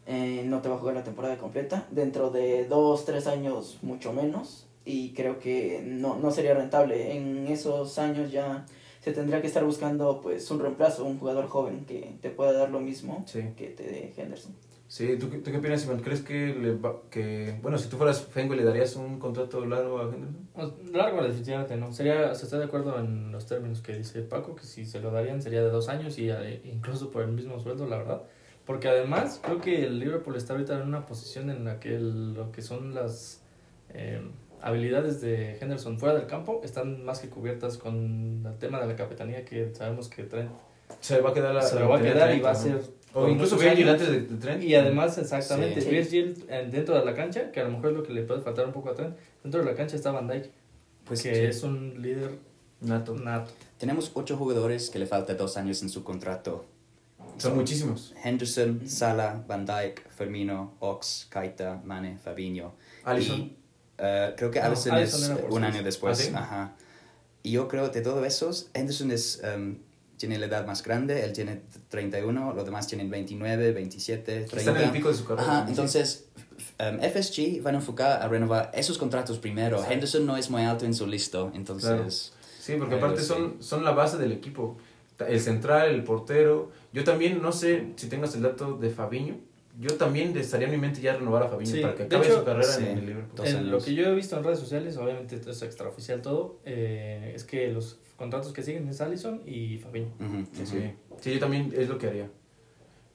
eh, no te va a jugar la temporada completa, dentro de dos, tres años mucho menos, y creo que no, no sería rentable. En esos años ya se tendría que estar buscando pues un reemplazo, un jugador joven que te pueda dar lo mismo Sí. que te dé Henderson. Sí, ¿tú, qué- ¿tú qué opinas, Iván? ¿Crees que, le va- que, bueno, si tú fueras Fenway, le darías un contrato largo a Henderson? Pues, Largo definitivamente no. Sería, se está de acuerdo en los términos que dice Paco, que si se lo darían sería de dos años y eh, incluso por el mismo sueldo, la verdad. Porque además creo que el Liverpool está ahorita en una posición en la que el- lo que son las eh, habilidades de Henderson fuera del campo están más que cubiertas con el tema de la capitanía que sabemos que Trent Se va a quedar la, se lo va a quedar de y va a Trent, ser... O incluso Virgil antes de, de Trent. Y además, exactamente, Sí. Virgil eh, dentro de la cancha, que a lo mejor es lo que le puede faltar un poco a Trent, dentro de la cancha está Van Dijk, Pues que sí. es un líder Nato. nato. Tenemos ocho jugadores que le falta dos años en su contrato. Son muchísimos. Henderson, Salah, Van Dijk, Firmino, Ox, Kaita, Mane, Fabinho. Alisson. Y, eh, creo que No, Alisson Alisson es por un año después. ¿Ah, sí? Ajá. Y yo creo de todos esos, Henderson es, em, tiene la edad más grande, él tiene 31, los demás tienen 29, 27, 30. Están en el pico de su carrera. Ajá, entonces em, FSG van a enfocar a renovar esos contratos primero. Sí. Henderson no es muy alto en su listo, entonces... Sí, porque aparte sí. son, son la base del equipo. El central, el portero. Yo también, no sé si tengas el dato de Fabiño. Yo también estaría en mi mente ya renovar a Fabiño Sí, para que acabe hecho, su carrera sí. en el Liverpool. En lo que yo he visto en redes sociales, obviamente esto es extraoficial todo, eh, es que los contratos que siguen es Allison y ujú. Sí. sí, yo también es lo que haría.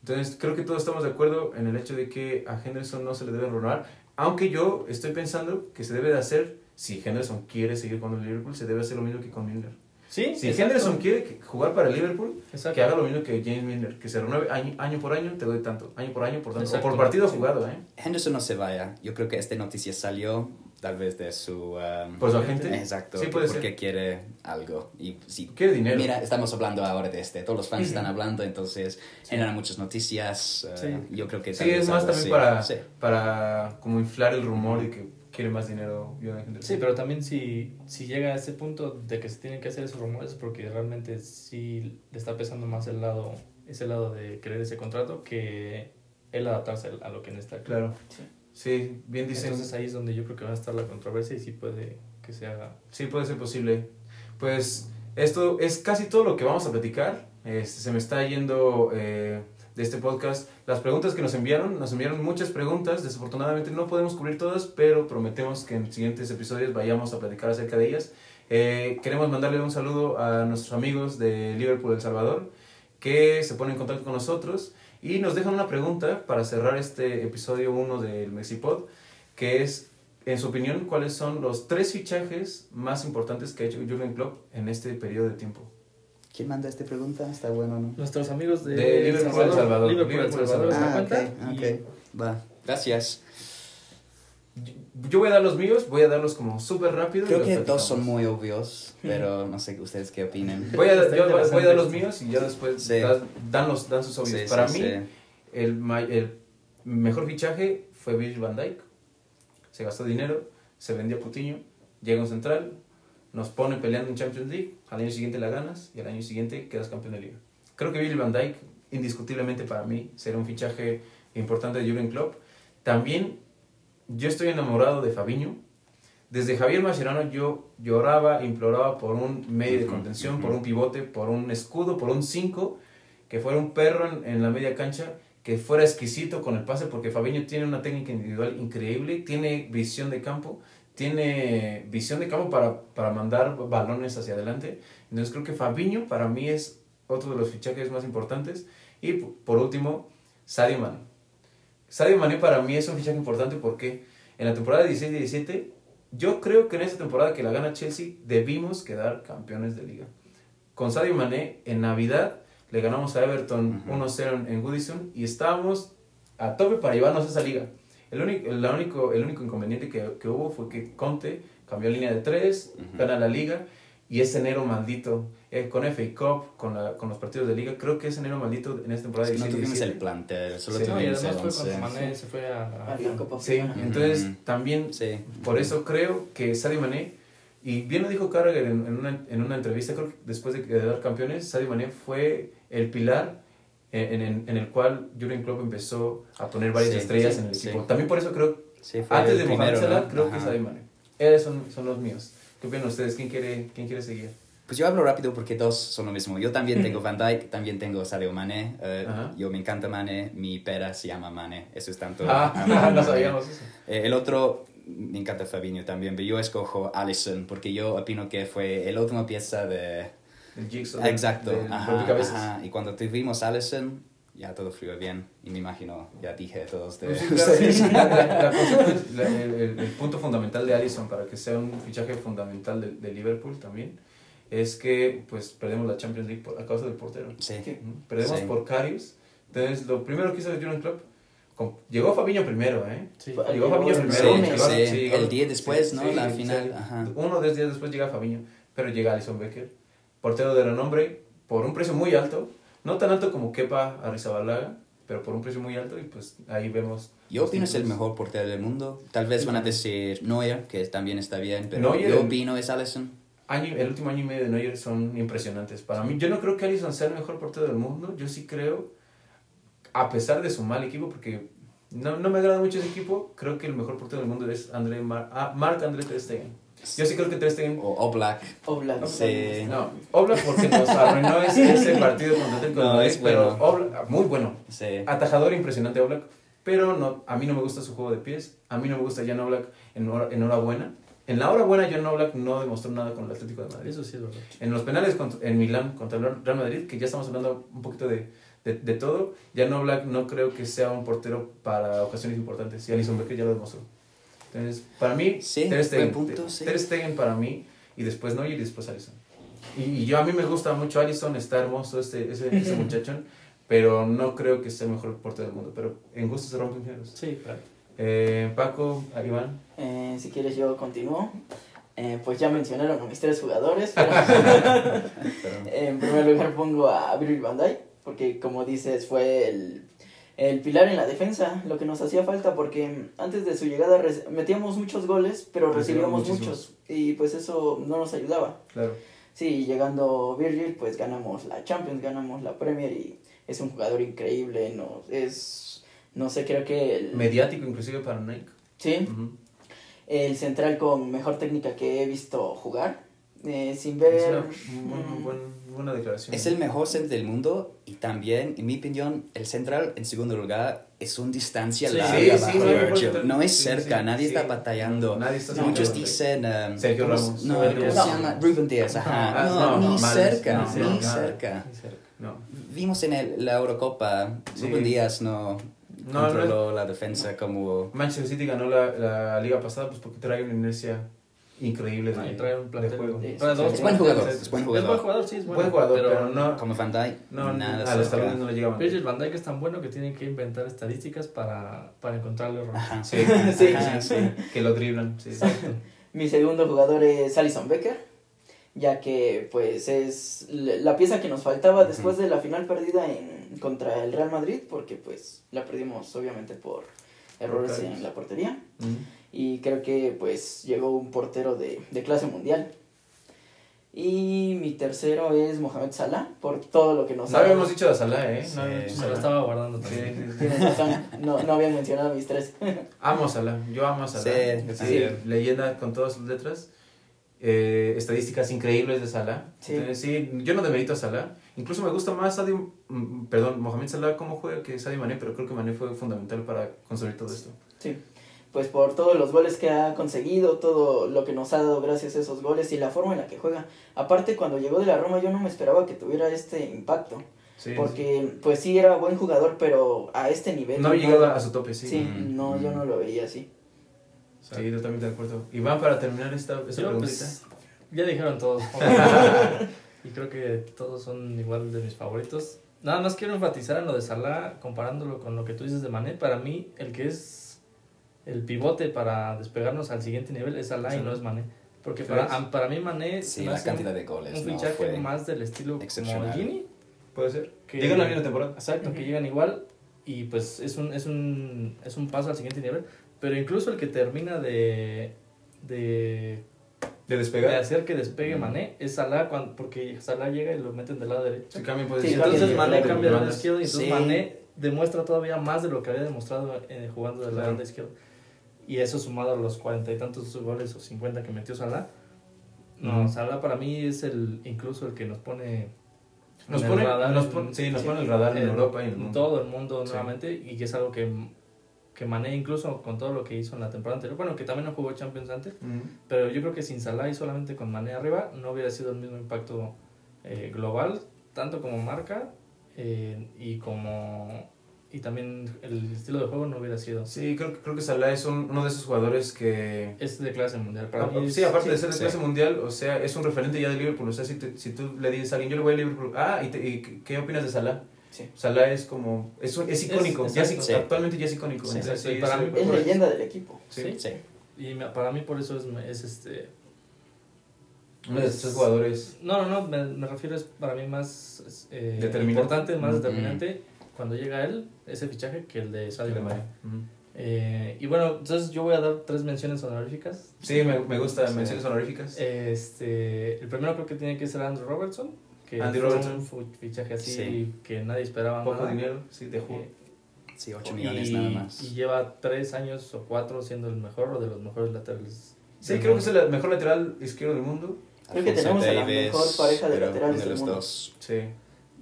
Entonces, creo que todos estamos de acuerdo en el hecho de que a Henderson no se le debe renovar, aunque yo estoy pensando que se debe de hacer, si Henderson quiere seguir con el Liverpool, se debe hacer lo mismo que con Milner. Sí, Si exacto. Henderson quiere jugar para el Liverpool, Exacto. que haga lo mismo que James Milner, que se renueve año, año por año, te doy tanto, año por año, por tanto, o por partido Sí. jugado, ¿eh? Henderson no se vaya. Yo creo que esta noticia salió tal vez de su... um, Por su agente. Exacto, Sí, puede porque ser. quiere algo. Y sí, Quiere dinero. Mira, estamos hablando ahora de este, todos los fans están hablando, entonces generan muchas noticias. Sí. Yo creo que Sí, es más también para, Sí. para como inflar el rumor de que quiere más dinero Henderson. Sí, pero también si, si llega a ese punto de que se tienen que hacer esos rumores, porque realmente sí le está pesando más el lado, ese lado de querer ese contrato que el adaptarse a lo que necesita. Claro. Sí. Sí, bien dicen. Entonces ahí es donde yo creo que va a estar la controversia y sí puede que se haga. Sí, puede ser posible. Pues esto es casi todo lo que vamos a platicar. Este, se me está yendo eh, de este podcast. Las preguntas que nos enviaron, nos enviaron muchas preguntas. Desafortunadamente no podemos cubrir todas, pero prometemos que en siguientes episodios vayamos a platicar acerca de ellas. Eh, queremos mandarle un saludo a nuestros amigos de Liverpool El Salvador que se ponen en contacto con nosotros y nos dejan una pregunta para cerrar este episodio 1 del Mexipod, que es en su opinión, ¿cuáles son los tres fichajes más importantes que ha hecho Jurgen Klopp en este periodo de tiempo? ¿Quién manda esta pregunta? Está bueno, ¿no? Nuestros amigos de, De Liverpool, El Salvador. Liverpool, El Liverpool, El Salvador, ¿se da Ah, cuenta? ok, Y- ok. Va, gracias. Yo voy a dar los míos, voy a darlos como súper rápido. Creo que dos son muy obvios, pero no sé ustedes qué opinen. Voy a, yo voy- a dar los míos y ya después Sí. dan, los, dan sus obvios. Sí, Para sí, mí, sí. El, el mejor fichaje fue Virgil van Dijk. Se gastó dinero, se vendió a Coutinho, llega un central, nos pone peleando en Champions League, al año siguiente la ganas y al año siguiente quedas campeón de liga. Creo que Virgil van Dijk, indiscutiblemente para mí, será un fichaje importante de Jurgen Klopp. También yo estoy enamorado de Fabinho. Desde Javier Mascherano yo lloraba, imploraba por un medio de contención, por un pivote, por un escudo, por un 5, que fuera un perro en, en la media cancha, que fuera exquisito con el pase, porque Fabinho tiene una técnica individual increíble, tiene visión de campo, tiene visión de campo para, para mandar balones hacia adelante. Entonces creo que Fabinho para mí es otro de los fichajes más importantes. Y por último, Sadio Mane. Sadio Mane para mí es un fichaje importante porque en la temporada 16-17, yo creo que en esa temporada que la gana Chelsea debimos quedar campeones de liga. Con Sadio Mane en Navidad le ganamos a Everton Ujú. 1-0 en Goodison y estábamos a tope para llevarnos a esa liga. El único, el único, el único inconveniente que, que hubo fue que Conte cambió línea de tres, Ujú. gana la liga y ese enero maldito eh, con FA Cup, con, la, con los partidos de liga, creo que ese enero maldito en esta temporada Es que no 16-17 tuvimos el plantel, solo Sí. No, tuvimos además el fue cuando 11. Mané se fue a, a- A la Copa Sí, entonces Ujú. también Sí. por eso creo que Sadio Mané, y bien lo dijo Carragher en, en, una, en una entrevista, creo que después de quedar campeones, Sadio Mané fue el pilar en, en, en el cual Jurgen Klopp empezó a poner varias Sí, estrellas sí, en el sí. equipo. También por eso creo, Sí, antes de Mohamed Salah, ¿no? creo que Ajá. Sadio Mané. Esos son, son los míos. ¿Qué opinan ustedes? ¿Quién quiere, quién quiere seguir? Pues yo hablo rápido porque dos son lo mismo. Yo también tengo Van Dijk, también tengo Sadio Mane. eh, Ajá. yo me encanta Mane, mi pera se llama Mane. Eso es tanto. Ah, Mane. no sabíamos eso. Eh, el otro, me encanta Fabinho también, pero yo escojo Allison porque yo opino que fue el último pieza de... El Jigsaw. Exacto, del ajá, ajá. Y cuando tuvimos Allison, ya todo fluyó bien. Y me imagino, ya dije todos de sí, claro, sí, la, la- la el, punto fundamental de Allison para que sea un fichaje fundamental de, de Liverpool también es que pues perdemos la Champions League por- a causa del portero. Sí. Perdemos Sí. por Karius. Entonces lo primero que hizo Jurgen Klopp llegó Fabinho primero, ¿eh? Sí. Llegó el primero. llegó- Sí, llegó- el día después, ¿no? sí, La sí, final, sí. ajá. Uno o dos días después llega Fabinho, pero llega Alison Becker, portero de renombre, por un precio muy alto, no tan alto como Kepa Arrizabalaga, pero por un precio muy alto y pues ahí vemos Yo opino es el mejor portero del mundo. Tal vez van a decir Neuer, que también está bien, pero Neuer yo opino es Allison. año, el último año y medio de Neuer son impresionantes. Para mí, yo no creo que Alisson sea el mejor portero del mundo. Yo sí creo, a pesar de su mal equipo, porque no, no me agrada mucho ese equipo, creo que el mejor portero del mundo es André Mar ah, Marc André Ter Stegen. Yo sí creo que Ter Stegen... O Oblak. Oblak. Sí. No, Oblak porque nos arruinó ese, ese partido contra Atlético de No, Madrid, es pero bueno. Oblak- muy bueno. Sí. Atajador impresionante Oblak, pero no, a mí no me gusta su juego de pies, a mí no me gusta Jan Oblak en hora, en hora buena. En la hora buena Jan Oblak no demostró nada con el Atlético de Madrid. Eso sí es verdad. En los penales contra- en Milán contra el Real Madrid, que ya estamos hablando un poquito de, de, de todo. Ya no Black no creo que sea un portero para ocasiones importantes. Y Alison Becker ya lo demostró. Entonces, para mí, Sí, Ter Stegen, punto, sí. Ter Stegen para mí, y después Neuer y después Alisson. Y, y yo a mí me gusta mucho Alisson, está hermoso este, ese, ese muchachón, pero no creo que sea el mejor portero del mundo. Pero en gusto se rompen géneros. Sí, claro. Eh, Paco, Iván. Eh, si quieres yo continúo. Eh, pues ya mencionaron a mis tres jugadores, pero en primer lugar pongo a Virgil van Dijk, porque como dices fue el, el pilar en la defensa, lo que nos hacía falta, porque antes de su llegada metíamos muchos goles, pero Recibíamos muchos, y pues eso no nos ayudaba. Claro. Sí, llegando Virgil, pues ganamos la Champions, ganamos la Premier y es un jugador increíble, no es, no sé, creo que el, Mediático inclusive para Nike. sí, el central con mejor técnica que he visto jugar, eh, sin ver... declaración. Es el mejor centro del mundo y también, en mi opinión, el central en segundo lugar es una distancia Sí, larga sí, sí, no, no, es cerca, nadie está batallando. Nadie está No, Muchos dicen... um, Sergio ¿cómo- Ramos. No, Sergio ¿cómo se Ramos. llama? Ruben Díaz, ajá. Ah, no, ni cerca, ni cerca. Vimos en el- la Eurocopa. Ruben Díaz no, No, controló la defensa como... Manchester City ganó la, la liga pasada pues porque trae una inercia increíble de, trae un de juego. Sí. Es buen jugador, es buen Es buen jugador. jugador, sí, es bueno. Buen jugador, pero, no, Como Van Dijk, no, nada a los talones no le llegaban. Virgil van Dijk es tan bueno que tienen que inventar estadísticas para, para encontrarle errores. Ajá. Sí, Sí. Ajá, sí. que lo driblan. Sí. Exacto. Mi segundo jugador es Alison Becker, ya que pues es la pieza que nos faltaba después de la final perdida en, contra el Real Madrid, porque pues la perdimos obviamente por errores en la portería. Mm. Y creo que pues llegó un portero de, de clase mundial. Y mi tercero es Mohamed Salah, por todo lo que nos No ha habíamos dicho de Salah, ¿eh? No habíamos dicho Se lo Salah. estaba guardando también. Tienes razón, no, no había mencionado a mis tres. Amo a Salah, yo amo a Salah. Sí, Sí, sí. leyenda con todas sus letras. Eh, estadísticas increíbles de Salah. Sí. Entonces, sí, yo no demerito a Salah. Incluso me gusta más Sadio, mm, perdón, Mohamed Salah cómo juega que Sadio Mané, pero creo que Mané fue fundamental para construir todo esto. Sí, pues por todos los goles que ha conseguido, todo lo que nos ha dado gracias a esos goles y la forma en la que juega. Aparte, cuando llegó de la Roma yo no me esperaba que tuviera este impacto, Sí, porque pues sí era buen jugador, pero a este nivel... no ha llegado a su tope, sí. Sí, Mm, no, yo mm. no lo veía así. Sí, totalmente de acuerdo. Iván, para terminar esta, esta preguntita. pues, ya dijeron todos. y creo que todos son igual de mis favoritos. Nada más quiero enfatizar en lo de Salah, comparándolo con lo que tú dices de Mané. Para mí, el que es el pivote para despegarnos al siguiente nivel es Salah y no es Mané. Porque para, para mí Mané Sí, la cantidad un, de goles un fichaje más del estilo como. Gini. Puede ser. Que- Llega la misma temporada. Exacto, que llegan igual y pues es un, es un, es un paso al siguiente nivel. Pero incluso el que termina de, de, De de despegar. hacer que despegue Mm. Mané es Salah, cuando, porque Salah llega y lo meten del lado derecho. Cambia Sí, posición. cambia Entonces de Mané lado, cambia al lado izquierdo y entonces Sí. Mané demuestra todavía más de lo que había demostrado eh, jugando de la Claro. Y eso sumado a los cuarenta y tantos goles o cincuenta que metió Salah. No, Ujú. Salah para mí es el incluso el que nos pone Nos pone, radar nos pone- sí, nos sí, pone el radar en, Europa y en el mundo. todo el mundo Sí. nuevamente y que es algo que, que Mané incluso con todo lo que hizo en la temporada anterior, bueno, que también no jugó Champions antes, Ujú. pero yo creo que sin Salah y solamente con Mané arriba no hubiera sido el mismo impacto eh, global, tanto como marca eh, y como y también el estilo de juego no hubiera sido. Sí, creo, que- creo que Salah es un- uno de esos jugadores que... Es de clase mundial. Para Ah, mí es- sí, aparte de ser de sí. clase mundial, o sea, es un referente ya de Liverpool. O sea, si, te- si tú le dices a alguien, yo le voy a Liverpool, ah, ¿y, te- y qué- opinas de Salah? Sí. Salah es como, es, un- es icónico, Es- ya es- exacto. Sí. actualmente ya es icónico. Sí, Entonces, sí, para mí- Es leyenda del equipo. sí. Sí. Y para mí por eso es, es este Uno de estos jugadores. No, no, no, me, me refiero es para mí más eh, Determinante. importante, más Mm. determinante cuando llega él, ese fichaje, que el de Sadio de Mané. Mané. Ujú. Eh, y bueno, entonces yo voy a dar tres menciones honoríficas. Sí, me, me gusta, Sí. menciones honoríficas. Este, el primero creo que tiene que ser Andrew Robertson, que Andy fue Robertson. un fichaje así Sí. que nadie esperaba Poco nada. dinero, sí, de juego. Eh, Sí, 8 millones y, nada más. y lleva tres años o cuatro siendo el mejor o de los mejores laterales. Sí, creo que es mundo. el mejor lateral izquierdo del mundo. Creo que tenemos a la mejor pareja de laterales del los mundo. dos. Sí.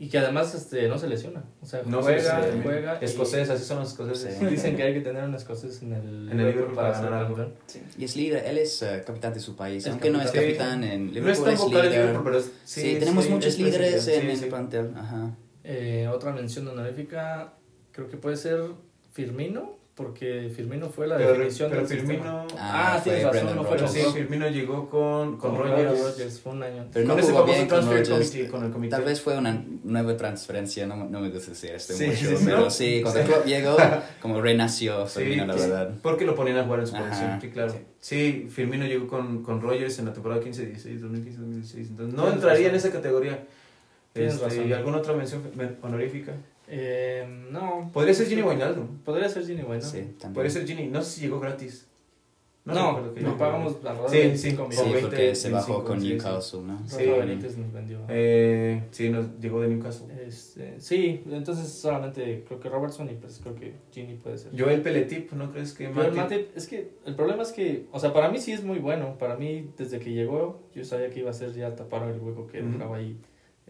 Y que además este, no se lesiona. O sea, No se juega, lesiona. juega. y- Escocés, así son los escoceses. Sí. Dicen que hay que tener un escocés en el, En el Liverpool para ganar algo. Sí. Y es líder, él es eh, capitán de su país. Es Aunque no es capitán. en No es Liverpool, tan es vocal en líder. Liverpool, pero es- Sí, tenemos sí, muchos es líderes en sí, el sí. plantel. Ajá. Eh, otra mención honorífica, creo que puede ser Firmino, porque Firmino fue la Pero, definición pero del sistema. Firmino. Ah, Ah, tienes razón, no fue. Sí. Firmino llegó con, con, Con Rogers. Rodgers, fue un año. Pero no con ese jugó bien con Rodgers. committee, con el comité. Tal vez fue una nueva transferencia, no, no me gusta decir esto Sí, mucho, sí, pero ¿no? sí, cuando Sí. Klopp llegó, como renació Sí, Firmino, la sí, verdad. Porque lo ponían a jugar en su posición, sí, claro. Sí. Sí, Firmino llegó con, con Rogers en la temporada 15-16, 2015-2016. Entonces no entraría razón. en esa categoría. Este, razón. ¿Y alguna otra mención honorífica? Eh, no. Podría ser Gini Wijnaldum. Podría ser Gini Wijnaldum. Sí, también. Podría ser Gini. No sé si llegó gratis. No, recuerdo que no, pagamos alrededor Sí, de sí, 25 con Sí, millones. 20, porque se bajó 25, con sí, sí. Newcastle, ¿no? Sí. Benítez nos vendió. Eh, sí, nos llegó de Newcastle. Este, sí, entonces solamente creo que Robertson y pues creo que Gini puede ser. Joel Peletip, ¿no crees que el Matip- Matip, es que el problema es que, o sea, para mí sí es muy bueno. Para mí, desde que llegó, yo sabía que iba a ser ya tapar el hueco que dejaba ahí.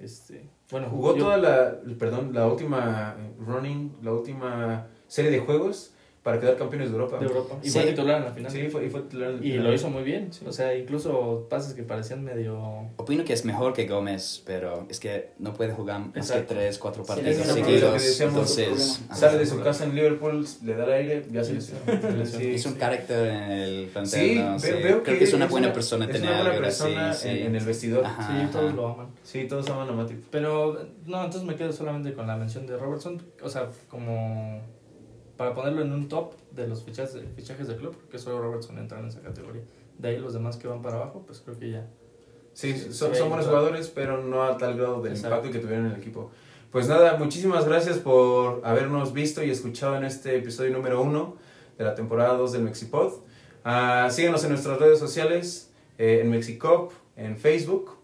Este, bueno, Jugó yo- toda la, perdón, la última eh, running, la última serie de juegos para quedar campeones de Europa. de Europa. Y Sí. fue titular en la final. Sí, fue, y fue titular en- Y lo hizo muy bien. Sí. O sea, incluso pases que parecían medio. Opino que es mejor que Gómez, pero es que no puede jugar más Exacto. que tres, cuatro Sí, partidos es lo seguidos. decíamos, Entonces, problema. Sale de su casa en Liverpool, le da el aire, ya se Sí, sí. Sí, es un sí. carácter en el plantel, Sí, ¿no? veo, Sí, veo Creo que es una buena persona es tener una buena así. persona sí. en, en el vestidor. Ajá. sí, todos ajá. lo aman. Sí, todos aman a Matip. Pero, no, entonces me quedo solamente con la mención de Robertson. O sea, como para ponerlo en un top de los fichajes, fichajes del club, que solo Robertson entra en esa categoría. De ahí los demás que van para abajo, pues creo que ya. Sí, Sí, son, buenos jugadores, pero no a tal grado del Exacto. impacto que tuvieron en el equipo. Pues nada, muchísimas gracias por habernos visto y escuchado en este episodio número uno de la temporada 2 del Mexipod. Ah, síganos en nuestras redes sociales, eh, en Mexicop, en Facebook,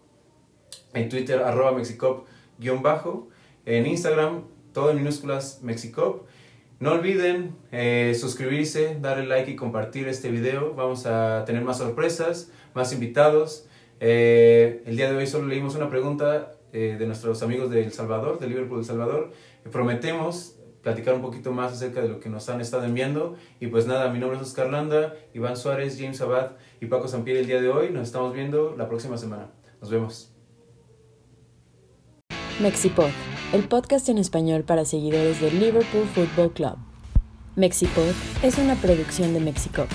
en Twitter, arroba Mexicop guion bajo, en Instagram, todo en minúsculas Mexicop. No olviden eh, suscribirse, darle like y compartir este video. Vamos a tener más sorpresas, más invitados. Eh, el día de hoy solo leímos una pregunta eh, de nuestros amigos de El Salvador, de Liverpool El Salvador. Eh, prometemos platicar un poquito más acerca de lo que nos han estado enviando. Y pues nada, mi nombre es Oscar Landa, Iván Suárez, James Abad y Paco Sampier el día de hoy. Nos estamos viendo la próxima semana. Nos vemos. Mexipod, el podcast en español para seguidores del Liverpool Football Club. Mexipod es una producción de Mexicop.